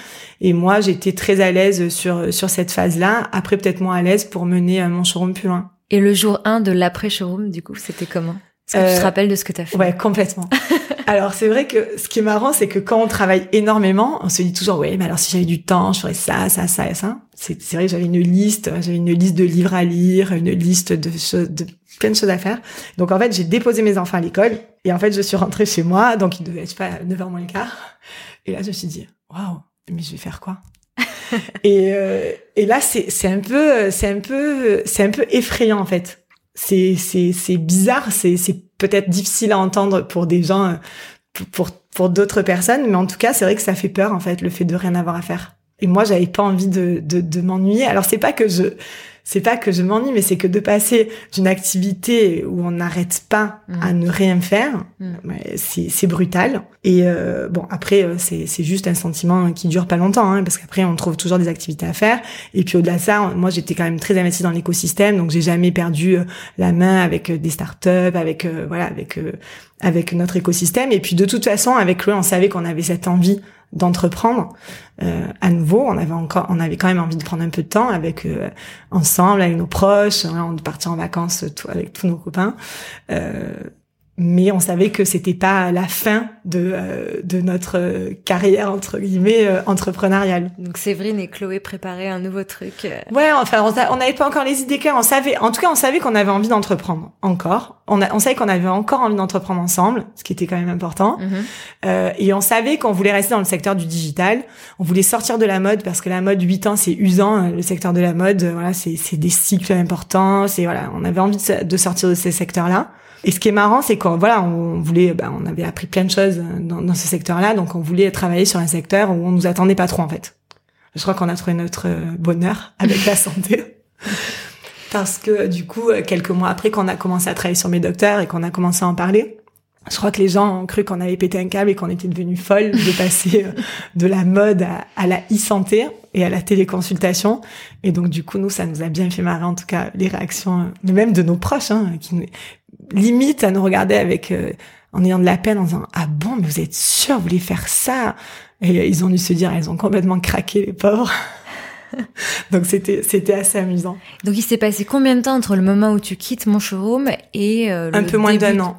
Et moi, j'étais très à l'aise sur sur cette phase-là. Après, peut-être moins à l'aise pour mener mon showroom plus loin. Et le jour 1 de l'après showroom, du coup, c'était comment? Est-ce que tu te euh, rappelles de ce que tu as fait Ouais, complètement. alors c'est vrai que ce qui est marrant, c'est que quand on travaille énormément, on se dit toujours ouais, mais alors si j'avais du temps, je ferais ça, ça, ça et ça. C'est vrai que j'avais une liste, j'avais une liste de livres à lire, une liste de choses, de plein de choses à faire. Donc en fait, j'ai déposé mes enfants à l'école et en fait, je suis rentrée chez moi, donc il devait être pas 9h moins le quart. Et là, je me suis dit waouh, mais je vais faire quoi? Et, euh, et là, c'est un peu c'est un peu c'est un peu effrayant en fait c'est c'est c'est bizarre, c'est c'est peut-être difficile à entendre pour des gens, euh, pour pour, d'autres personnes, mais en tout cas, c'est vrai que ça fait peur en fait le fait de rien avoir à faire. Et moi, j'avais pas envie de de, de m'ennuyer. Alors c'est pas que je c'est pas que je m'ennuie, mais c'est que de passer d'une activité où on n'arrête pas mm. à ne rien faire, mm. c'est brutal. Et euh, bon, après, euh, c'est juste un sentiment qui dure pas longtemps, hein, parce qu'après, on trouve toujours des activités à faire. Et puis au-delà de ça, moi, j'étais quand même très investie dans l'écosystème, donc j'ai jamais perdu euh, la main avec des startups, avec voilà, avec avec notre écosystème. Et puis de toute façon, avec lui, on savait qu'on avait cette envie d'entreprendre euh, à nouveau. On avait encore, on avait quand même envie de prendre un peu de temps avec euh, ensemble, avec nos proches, hein, de partir en vacances tout, avec tous nos copains. Euh, mais on savait que c'était pas la fin de euh, de notre carrière entre guillemets euh, entrepreneuriale. Donc Séverine et Chloé préparaient un nouveau truc. Euh. Ouais, enfin on n'avait pas encore les idées claires. On savait, en tout cas, on savait qu'on avait envie d'entreprendre encore. On, a, on savait qu'on avait encore envie d'entreprendre ensemble, ce qui était quand même important. Mhm. et on savait qu'on voulait rester dans le secteur du digital. On voulait sortir de la mode parce que la mode 8 ans c'est usant. Le secteur de la mode, voilà, c'est c'est des cycles importants. C'est voilà, on avait envie de sortir de ces secteurs là. Et ce qui est marrant, c'est qu'on voilà, on voulait, bah, on avait appris plein de choses dans, dans ce secteur-là, donc on voulait travailler sur un secteur où on nous attendait pas trop en fait. Je crois qu'on a trouvé notre euh, bonheur avec la santé. Parce que du coup, quelques mois après qu'on a commencé à travailler sur mes docteurs et qu'on a commencé à en parler, je crois que les gens ont cru qu'on avait pété un câble et qu'on était devenu folle de passer euh, de la mode à, à la e-santé et à la téléconsultation. Et donc, du coup, nous, ça nous a bien fait marrer, en tout cas, les réactions, même de nos proches, hein, qui limite à nous regarder avec euh, en ayant de la peine en disant ah bon mais vous êtes sûr vous voulez faire ça? Et ils ont dû se dire elles ont complètement craqué les pauvres. Donc c'était c'était assez amusant. Donc il s'est passé combien de temps entre le moment où tu quittes mon showroom et euh, un peu moins d'un an.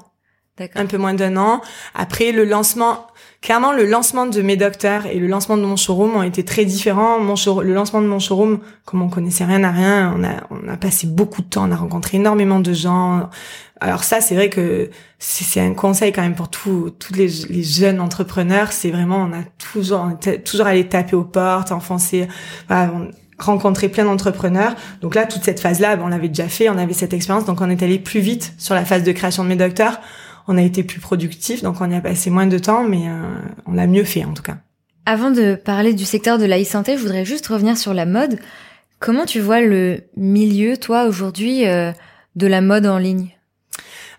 Un peu moins d'un an. Après le lancement clairement, le lancement de mes docteurs et le lancement de mon showroom ont été très différents. Mon show, le lancement de mon showroom, comme on connaissait rien à rien, on a, on a passé beaucoup de temps, on a rencontré énormément de gens. Alors ça, c'est vrai que c'est un conseil quand même pour tous les, les, jeunes entrepreneurs. C'est vraiment, on a toujours, on toujours allé taper aux portes, enfoncer, voilà, rencontrer plein d'entrepreneurs. Donc là, toute cette phase-là, on l'avait déjà fait, on avait cette expérience, donc on est allé plus vite sur la phase de création de mes docteurs on a été plus productif, donc on y a passé moins de temps, mais euh, on l'a mieux fait en tout cas. Avant de parler du secteur de la e-santé, je voudrais juste revenir sur la mode. Comment tu vois le milieu, toi, aujourd'hui, euh, de la mode en ligne?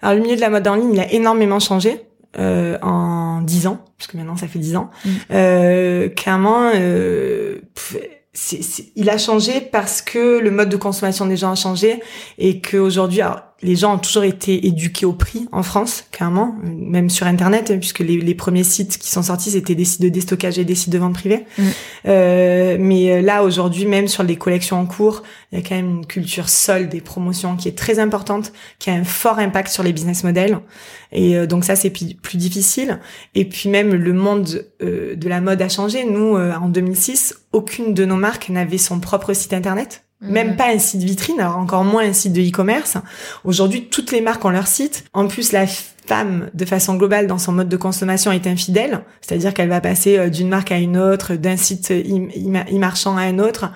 Alors le milieu de la mode en ligne, il a énormément changé. Euh, en dix ans, parce que maintenant ça fait dix ans, mmh. euh, clairement, euh, il a changé parce que le mode de consommation des gens a changé et qu'aujourd'hui, les gens ont toujours été éduqués au prix en France, clairement, même sur Internet, puisque les, les premiers sites qui sont sortis, c'était des sites de déstockage et des sites de vente privée. Mm. Euh, mais là, aujourd'hui, même sur les collections en cours, il y a quand même une culture solde des promotions qui est très importante, qui a un fort impact sur les business models. Et euh, donc ça, c'est plus difficile. Et puis même, le monde euh, de la mode a changé. Nous, euh, en 2006, aucune de nos marques n'avait son propre site Internet. Même pas un site vitrine, alors encore moins un site de e-commerce. Aujourd'hui, toutes les marques ont leur site. En plus, la femme, de façon globale, dans son mode de consommation, est infidèle. C'est-à-dire qu'elle va passer euh, d'une marque à une autre, d'un site e-marchand à un autre.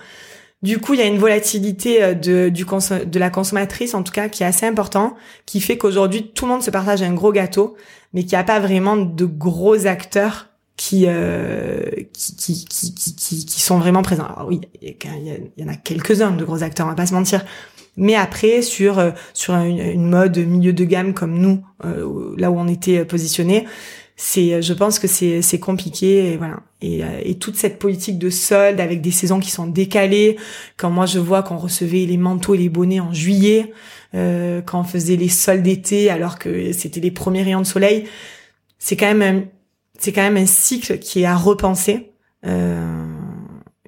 Du coup, il y a une volatilité euh, de, du de la consommatrice, en tout cas, qui est assez important, qui fait qu'aujourd'hui, tout le monde se partage un gros gâteau, mais qu'il n'y a pas vraiment de gros acteurs qui, euh, qui, qui, qui, qui, qui, sont vraiment présents. Alors oui, il y, en a quelques-uns de gros acteurs, on va pas se mentir. Mais après, sur euh, sur une, mode milieu de gamme comme nous, euh, là où on était positionné, c'est, je pense que c'est c'est compliqué et voilà. Et, et toute cette politique de solde avec des saisons qui sont décalées. Quand moi je vois qu'on recevait les manteaux et les bonnets en juillet, quand on faisait les soldes d'été alors que c'était les premiers rayons de soleil, c'est quand même c'est quand même un cycle qui est à repenser. Euh,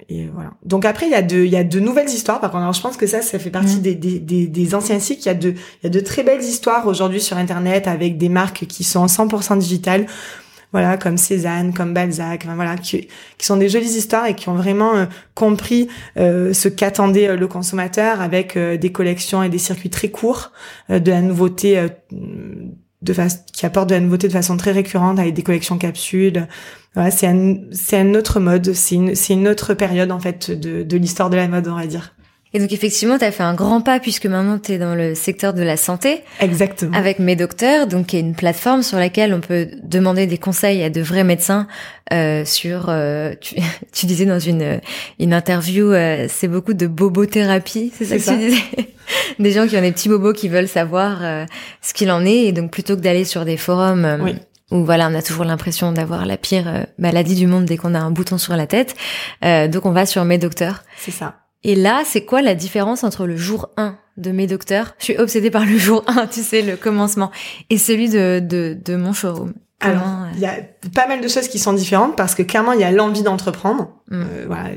et voilà. Donc après, il y a de, il y a de nouvelles histoires. Par contre, alors je pense que ça, ça fait partie mm. des, des, des, anciens cycles. Il y a de, il y a de très belles histoires aujourd'hui sur Internet avec des marques qui sont 100% digitales. Voilà, comme Cézanne, comme Balzac, enfin, voilà, qui, qui sont des jolies histoires et qui ont vraiment euh, compris euh, ce qu'attendait euh, le consommateur avec des collections et des circuits très courts, de la nouveauté de qui apporte de la nouveauté de façon très récurrente avec des collections capsules. C'est un, c'est un autre mode, c'est une, c'est une autre période en fait de, de l'histoire de la mode, on va dire. Et donc effectivement, tu as fait un grand pas puisque maintenant tu es dans le secteur de la santé. Exactement. Avec Mes Docteurs, donc qui est une plateforme sur laquelle on peut demander des conseils à de vrais médecins euh, sur. Euh, tu, tu, disais dans une une interview, euh, c'est beaucoup de bobothérapie, c'est ça que tu disais? Des gens qui ont des petits bobos qui veulent savoir euh, ce qu'il en est et donc plutôt que d'aller sur des forums. Euh, où voilà, on a toujours l'impression d'avoir la pire maladie du monde dès qu'on a un bouton sur la tête. donc on va sur Mes Docteurs. C'est ça. Et là, c'est quoi la différence entre le jour 1 de mes docteurs? Je suis obsédée par le jour 1, tu sais, le commencement, et celui de, de, de mon showroom. Alors, il y a pas mal de choses qui sont différentes parce que clairement, il y a l'envie d'entreprendre. Mm. Euh, voilà,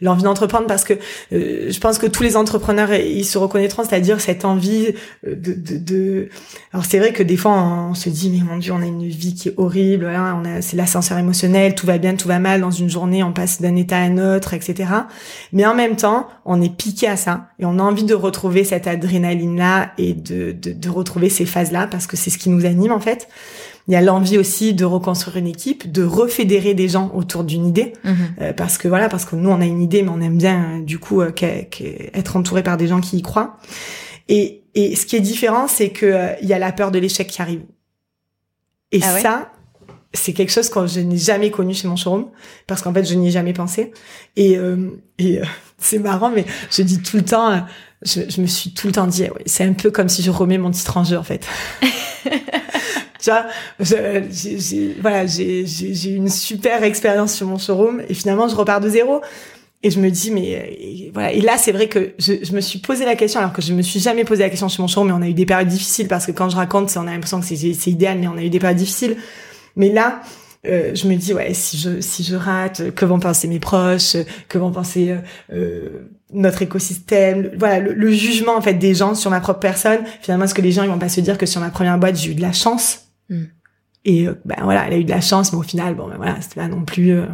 l'envie d'entreprendre parce que euh, je pense que tous les entrepreneurs ils se reconnaîtront, c'est-à-dire cette envie de, de, de... alors c'est vrai que des fois on, se dit mais mon dieu on a une vie qui est horrible, on a c'est l'ascenseur émotionnel, tout va bien, tout va mal dans une journée, on passe d'un état à un autre, etc. Mais en même temps on est piqué à ça et on a envie de retrouver cette adrénaline là et de, de, de retrouver ces phases là parce que c'est ce qui nous anime en fait. Il y a l'envie aussi de reconstruire une équipe, de refédérer des gens autour d'une idée, mhm. Euh, parce que voilà, parce que nous on a une idée, mais on aime bien euh, du coup euh, être entouré par des gens qui y croient. Et, et ce qui est différent, c'est que il y a la peur de l'échec qui arrive. Et ah ça, c'est quelque chose que je n'ai jamais connu chez mon showroom, parce qu'en fait je n'y ai jamais pensé. Et, et c'est marrant, mais je dis tout le temps, je, je me suis tout le temps dit, ouais, c'est un peu comme si je remets mon titre en jeu en fait. tu vois, j'ai, voilà, j'ai, j'ai une super expérience sur mon showroom et finalement je repars de zéro. Et je me dis, mais et, voilà. Et là, c'est vrai que je, je, me suis posé la question, alors que je me suis jamais posé la question sur mon showroom, mais on a eu des périodes difficiles parce que quand je raconte, on a l'impression que c'est, c'est idéal, mais on a eu des périodes difficiles. Mais là, euh, je me dis ouais si je si je rate que vont penser mes proches que vont penser euh, euh notre écosystème voilà le, jugement en fait des gens sur ma propre personne finalement est-ce que les gens ils vont pas se dire que sur ma première boîte j'ai eu de la chance Mm. Et ben voilà, elle a eu de la chance, mais au final, bon, ben voilà, c'était pas non plus, euh,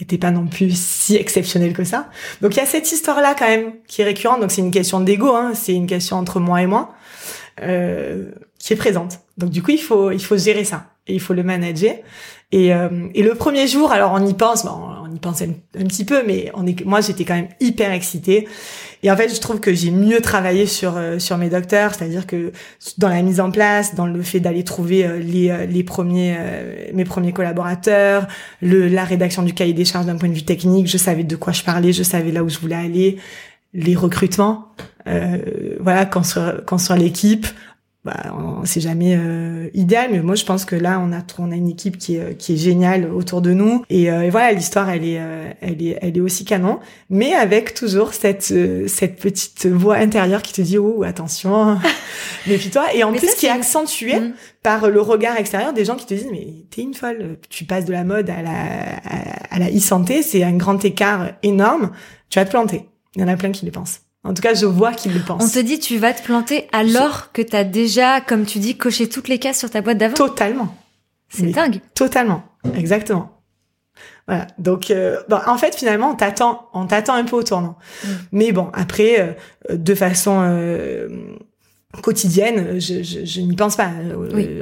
était pas non plus si exceptionnel que ça. Donc il y a cette histoire-là quand même qui est récurrente. Donc c'est une question d'ego, hein, c'est une question entre moi et moi euh, qui est présente. Donc du coup, il faut il faut gérer ça et il faut le manager. Et, euh, et le premier jour, alors on y pense, bon, on y pense un, petit peu, mais on est, moi j'étais quand même hyper excitée. Et en fait, je trouve que j'ai mieux travaillé sur euh, sur mes docteurs, c'est-à-dire que dans la mise en place, dans le fait d'aller trouver euh, les euh, les premiers mes premiers collaborateurs, le la rédaction du cahier des charges d'un point de vue technique, je savais de quoi je parlais, je savais là où je voulais aller, les recrutements, voilà, construire construire l'équipe, bah, c'est jamais euh, idéal, mais moi je pense que là on a on a une équipe qui est qui est géniale autour de nous et, euh, et voilà l'histoire elle est euh, elle est elle est aussi canon, mais avec toujours cette cette petite voix intérieure qui te dit oh attention méfie-toi et en plus qui est accentuée mm. par le regard extérieur des gens qui te disent mais t'es une folle, tu passes de la mode à la à, à la e-santé, c'est un grand écart énorme, tu vas te planter. Il y en a plein qui le pensent. En tout cas, je vois qu'il le pense. On te dit tu vas te planter alors que tu as déjà, comme tu dis, coché toutes les cases sur ta boîte d'avant. Totalement. C'est dingue. Totalement. Exactement. Voilà. Donc, euh, bon, en fait, finalement, on t'attend, on t'attend un peu au tournant. Mm. Mais bon, après, euh, de façon euh, quotidienne, je, je, je n'y pense pas. Euh,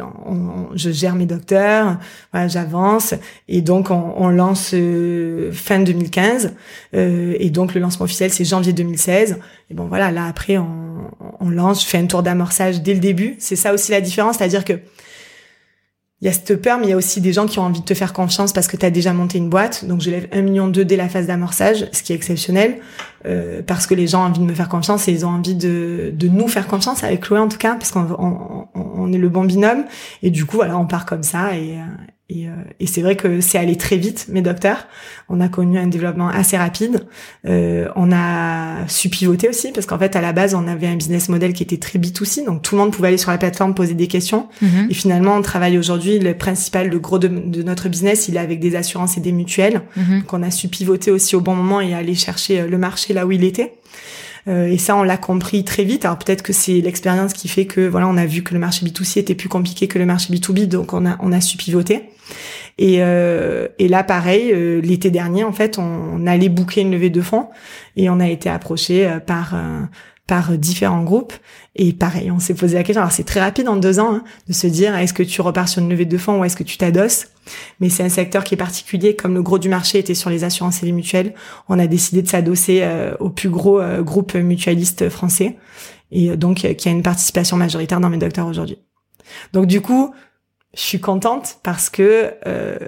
je gère mes docteurs, voilà, j'avance et donc on, on lance euh, fin 2015 euh, et donc le lancement officiel c'est janvier 2016. Et bon voilà, là après on, on lance, je fais un tour d'amorçage dès le début. C'est ça aussi la différence, c'est-à-dire que il y a cette peur, mais il y a aussi des gens qui ont envie de te faire confiance parce que tu as déjà monté une boîte. Donc je lève un million d'eux dès la phase d'amorçage, ce qui est exceptionnel, euh, parce que les gens ont envie de me faire confiance et ils ont envie de, de nous faire confiance, avec Chloé en tout cas, parce qu'on on, on est le bon binôme. Et du coup, voilà, on part comme ça et, et, euh, et c'est vrai que c'est allé très vite, mes docteurs. On a connu un développement assez rapide. Euh, on a su pivoter aussi, parce qu'en fait, à la base, on avait un business model qui était très B2C, donc tout le monde pouvait aller sur la plateforme poser des questions. Mhm. Et finalement, on travaille aujourd'hui, le principal, le gros de, notre business, il est avec des assurances et des mutuelles. Mhm. Donc on a su pivoter aussi au bon moment et aller chercher euh, le marché là où il était. Euh, et ça, on l'a compris très vite. Alors peut-être que c'est l'expérience qui fait que voilà, on a vu que le marché B2C était plus compliqué que le marché B2B, donc on a on a su pivoter. Et, euh, et là, pareil, euh, l'été dernier, en fait, on, allait boucler une levée de fonds et on a été approché euh, par différents groupes. Et pareil, on s'est posé la question. Alors c'est très rapide en deux ans hein, de se dire est-ce que tu repars sur une levée de fonds ou est-ce que tu t'adosses? Mais c'est un secteur qui est particulier. Comme le gros du marché était sur les assurances et les mutuelles, on a décidé de s'adosser euh, au plus gros euh, groupe mutualiste français et donc qui a une participation majoritaire dans mes docteurs aujourd'hui. Donc du coup, je suis contente parce que euh,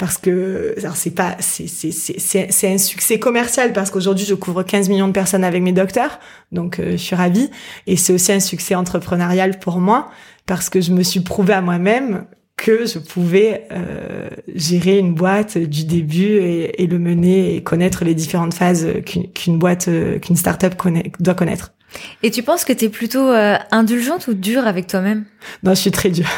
parce que c'est pas c'est c'est c'est c'est un succès commercial parce qu'aujourd'hui je couvre 15 millions de personnes avec mes docteurs donc euh, je suis ravie et c'est aussi un succès entrepreneurial pour moi parce que je me suis prouvé à moi-même que je pouvais euh, gérer une boîte du début et, et, le mener et connaître les différentes phases qu'une boîte euh, qu'une startup connaît, doit connaître. Et tu penses que tu es plutôt euh, indulgente ou dure avec toi-même? Non, je suis très dure.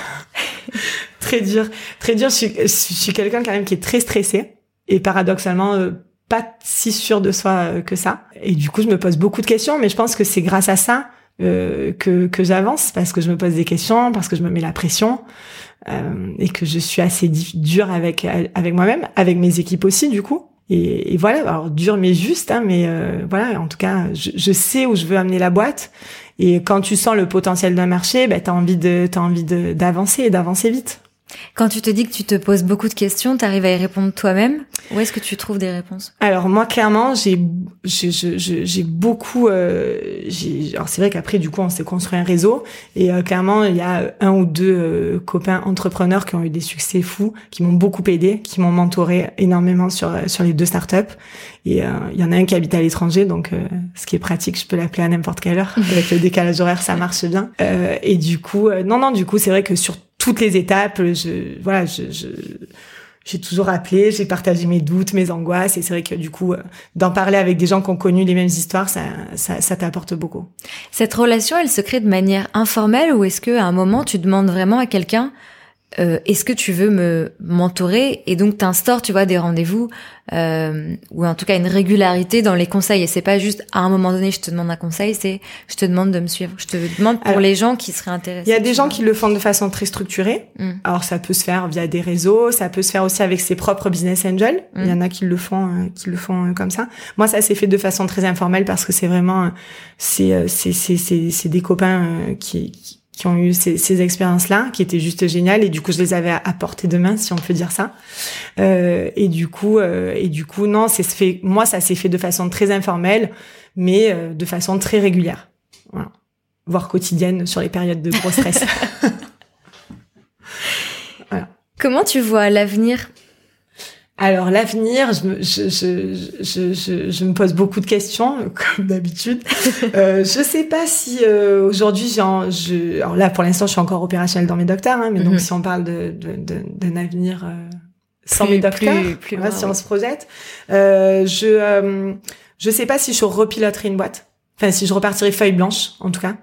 très dur, très dur. Je suis, suis quelqu'un quand même qui est très stressé et paradoxalement euh, pas si sûr de soi euh, que ça. Et du coup, je me pose beaucoup de questions, mais je pense que c'est grâce à ça euh, que, que j'avance parce que je me pose des questions, parce que je me mets la pression euh, et que je suis assez dur avec avec moi-même, avec mes équipes aussi du coup. Et, et voilà, alors dur mais juste, hein, mais euh, voilà, en tout cas, je, je, sais où je veux amener la boîte. Et quand tu sens le potentiel d'un marché, ben t'as envie de t'as envie d'avancer et d'avancer vite. Quand tu te dis que tu te poses beaucoup de questions, tu arrives à y répondre toi-même? Où est-ce que tu trouves des réponses? Alors moi, clairement, j'ai j'ai beaucoup. Euh, alors c'est vrai qu'après, du coup, on s'est construit un réseau et euh, clairement, il y a un ou deux euh, copains entrepreneurs qui ont eu des succès fous, qui m'ont beaucoup aidé, qui m'ont mentoré énormément sur sur les deux startups. Et euh, il y en a un qui habite à l'étranger, donc ce qui est pratique, je peux l'appeler à n'importe quelle heure. Avec le décalage horaire, ça marche bien. et du coup, non, non, du coup, c'est vrai que sur toutes les étapes. Je, voilà, je, j'ai toujours appelé, j'ai partagé mes doutes, mes angoisses, et c'est vrai que du coup, euh, d'en parler avec des gens qui ont connu les mêmes histoires, ça, ça, ça t'apporte beaucoup. Cette relation, elle se crée de manière informelle, ou est-ce que à un moment, tu demandes vraiment à quelqu'un euh, est-ce que tu veux me mentorer? Et donc t'instaures tu vois des rendez-vous euh, ou en tout cas une régularité dans les conseils. Et c'est pas juste à un moment donné je te demande un conseil c'est je te demande de me suivre. Je te demande pour les gens qui seraient intéressés il y a des gens qui le font de façon très structurée. Mm. alors ça peut se faire via des réseaux ça peut se faire aussi avec ses propres business angels. Il y Mm. en a qui le font euh, qui le font euh, comme ça. Moi ça s'est fait de façon très informelle parce que c'est vraiment euh, c'est c'est c'est c'est c'est des copains qui, qui qui ont eu ces, ces expériences-là, qui étaient juste géniales, et du coup je les avais à, portée de main, si on peut dire ça. Euh, et du coup, euh, et du coup, non, c'est fait. Moi, ça s'est fait de façon très informelle, mais euh, de façon très régulière, voilà. voire quotidienne sur les périodes de gros stress. voilà. comment tu vois l'avenir Alors l'avenir, je, me- je, je, je, je, je me pose beaucoup de questions, comme d'habitude. euh, je sais pas si euh, aujourd'hui, alors là pour l'instant, je suis encore opérationnelle dans mes docteurs, hein, mais Mhm. donc si on parle de de- de- d'un avenir euh, sans Plus- mes docteurs, plus- plus voilà, loin, si on se projette, euh, je euh, je sais pas si je repiloterai une boîte. Enfin, si je repartirai feuille blanche, en tout cas,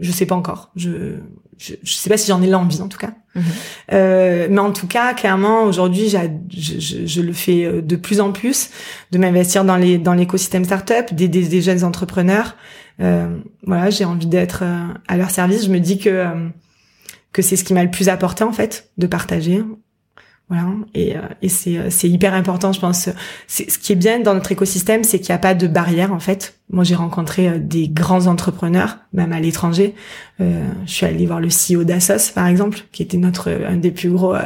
je sais pas encore. Je je, je sais pas si j'en ai l'envie, en tout cas. Mhm. Euh, mais en tout cas, clairement, aujourd'hui, je, je, je le fais euh, de plus en plus, de m'investir dans les dans l'écosystème startup, d'aider des jeunes entrepreneurs. Euh, voilà, j'ai envie d'être euh, à leur service. Je me dis que euh, que c'est ce qui m'a le plus apporté en fait, de partager. Voilà, et, euh, et c'est euh, c'est hyper important, je pense. Ce qui est bien dans notre écosystème, c'est qu'il n'y a pas de barrière en fait. Moi, j'ai rencontré euh, des grands entrepreneurs, même à l'étranger. Euh, je suis allée voir le CEO d'Assos, par exemple, qui était notre un des plus gros euh,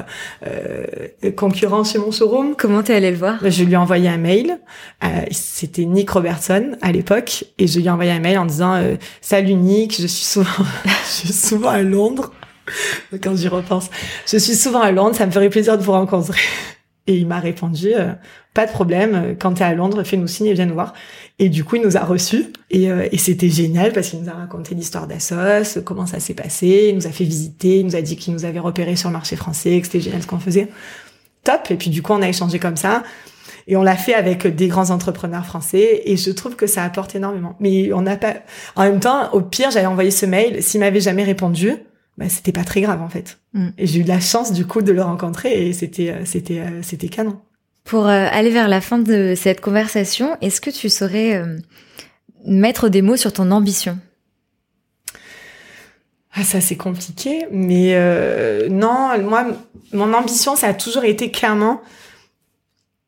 euh, concurrents chez mon showroom. comment t'es allé le voir? Je lui ai envoyé un mail. Euh, C'était Nick Robertson à l'époque, et je lui ai envoyé un mail en disant euh, "Salut Nick, je suis souvent, je suis souvent à Londres. Quand j'y repense, je suis souvent à Londres. Ça me ferait plaisir de vous rencontrer." Et il m'a répondu euh, "Pas de problème. euh, Quand t'es à Londres, fais-nous signe et viens nous voir." Et du coup, il nous a reçus et, euh, et c'était génial parce qu'il nous a raconté l'histoire d'Assos, comment ça s'est passé, il nous a fait visiter, il nous a dit qu'il nous avait repéré sur le marché français, que c'était génial ce qu'on faisait. Top. Et puis du coup, on a échangé comme ça. Et on l'a fait avec des grands entrepreneurs français et je trouve que ça apporte énormément. Mais on n'a pas, en même temps, au pire, j'avais envoyé ce mail. S'il m'avait jamais répondu, bah, c'était pas très grave, en fait. Mm. Et j'ai eu de la chance, du coup, de le rencontrer et c'était, euh, c'était, euh, c'était canon. Pour euh, aller vers la fin de cette conversation, est-ce que tu saurais mettre des mots sur ton ambition? Ah, ça, c'est compliqué. Mais, euh, non, moi, mon ambition, ça a toujours été clairement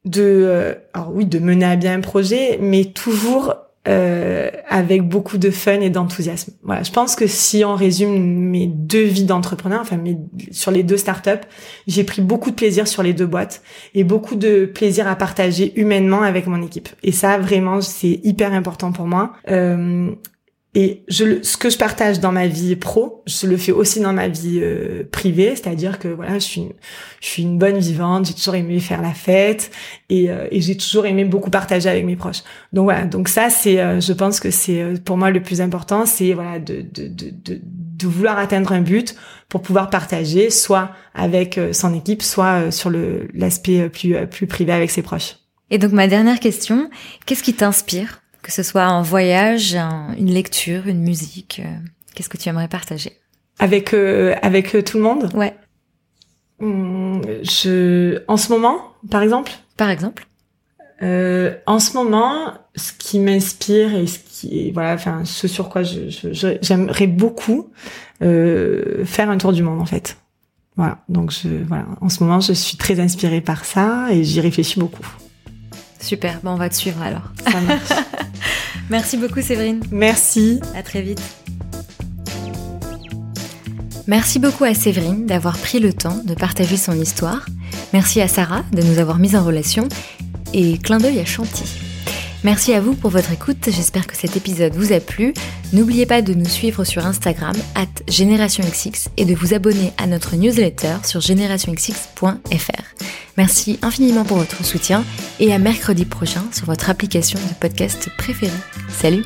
de, euh, alors oui, de mener à bien un projet, mais toujours euh, avec beaucoup de fun et d'enthousiasme. Voilà, je pense que si on résume mes deux vies d'entrepreneur, enfin mes, sur les deux startups, j'ai pris beaucoup de plaisir sur les deux boîtes et beaucoup de plaisir à partager humainement avec mon équipe. Et ça, vraiment, c'est hyper important pour moi. Euh, et je, ce que je partage dans ma vie pro, je le fais aussi dans ma vie euh, privée, c'est-à-dire que voilà, je suis, une, je suis une bonne vivante, j'ai toujours aimé faire la fête et, euh, et j'ai toujours aimé beaucoup partager avec mes proches. Donc voilà, donc ça c'est, euh, je pense que c'est euh, pour moi le plus important, c'est voilà de, de, de, de, vouloir atteindre un but pour pouvoir partager, soit avec euh, son équipe, soit euh, sur le l'aspect plus plus privé avec ses proches. Et donc ma dernière question, qu'est-ce qui t'inspire Que ce soit un voyage, un- une lecture, une musique, euh, qu'est-ce que tu aimerais partager Avec euh, avec euh, tout le monde. Ouais. Hum, je, en ce moment, par exemple, Par exemple euh, en ce moment, ce qui m'inspire et ce qui, voilà, enfin, ce sur quoi je, je- je- j'aimerais beaucoup faire un tour du monde en fait. Voilà, donc je, voilà, en ce moment, je suis très inspirée par ça et j'y réfléchis beaucoup. Super, bon, on va te suivre alors. Ça marche. Merci beaucoup Séverine, Merci. à très vite. Merci beaucoup à Séverine d'avoir pris le temps de partager son histoire. Merci à Sarah de nous avoir mis en relation. Et clin d'œil à Chanty. Merci à vous pour votre écoute, j'espère que cet épisode vous a plu. N'oubliez pas de nous suivre sur Instagram, at GenerationXX, et de vous abonner à notre newsletter sur generationxx.fr. Merci infiniment pour votre soutien, et à mercredi prochain sur votre application de podcast préférée. Salut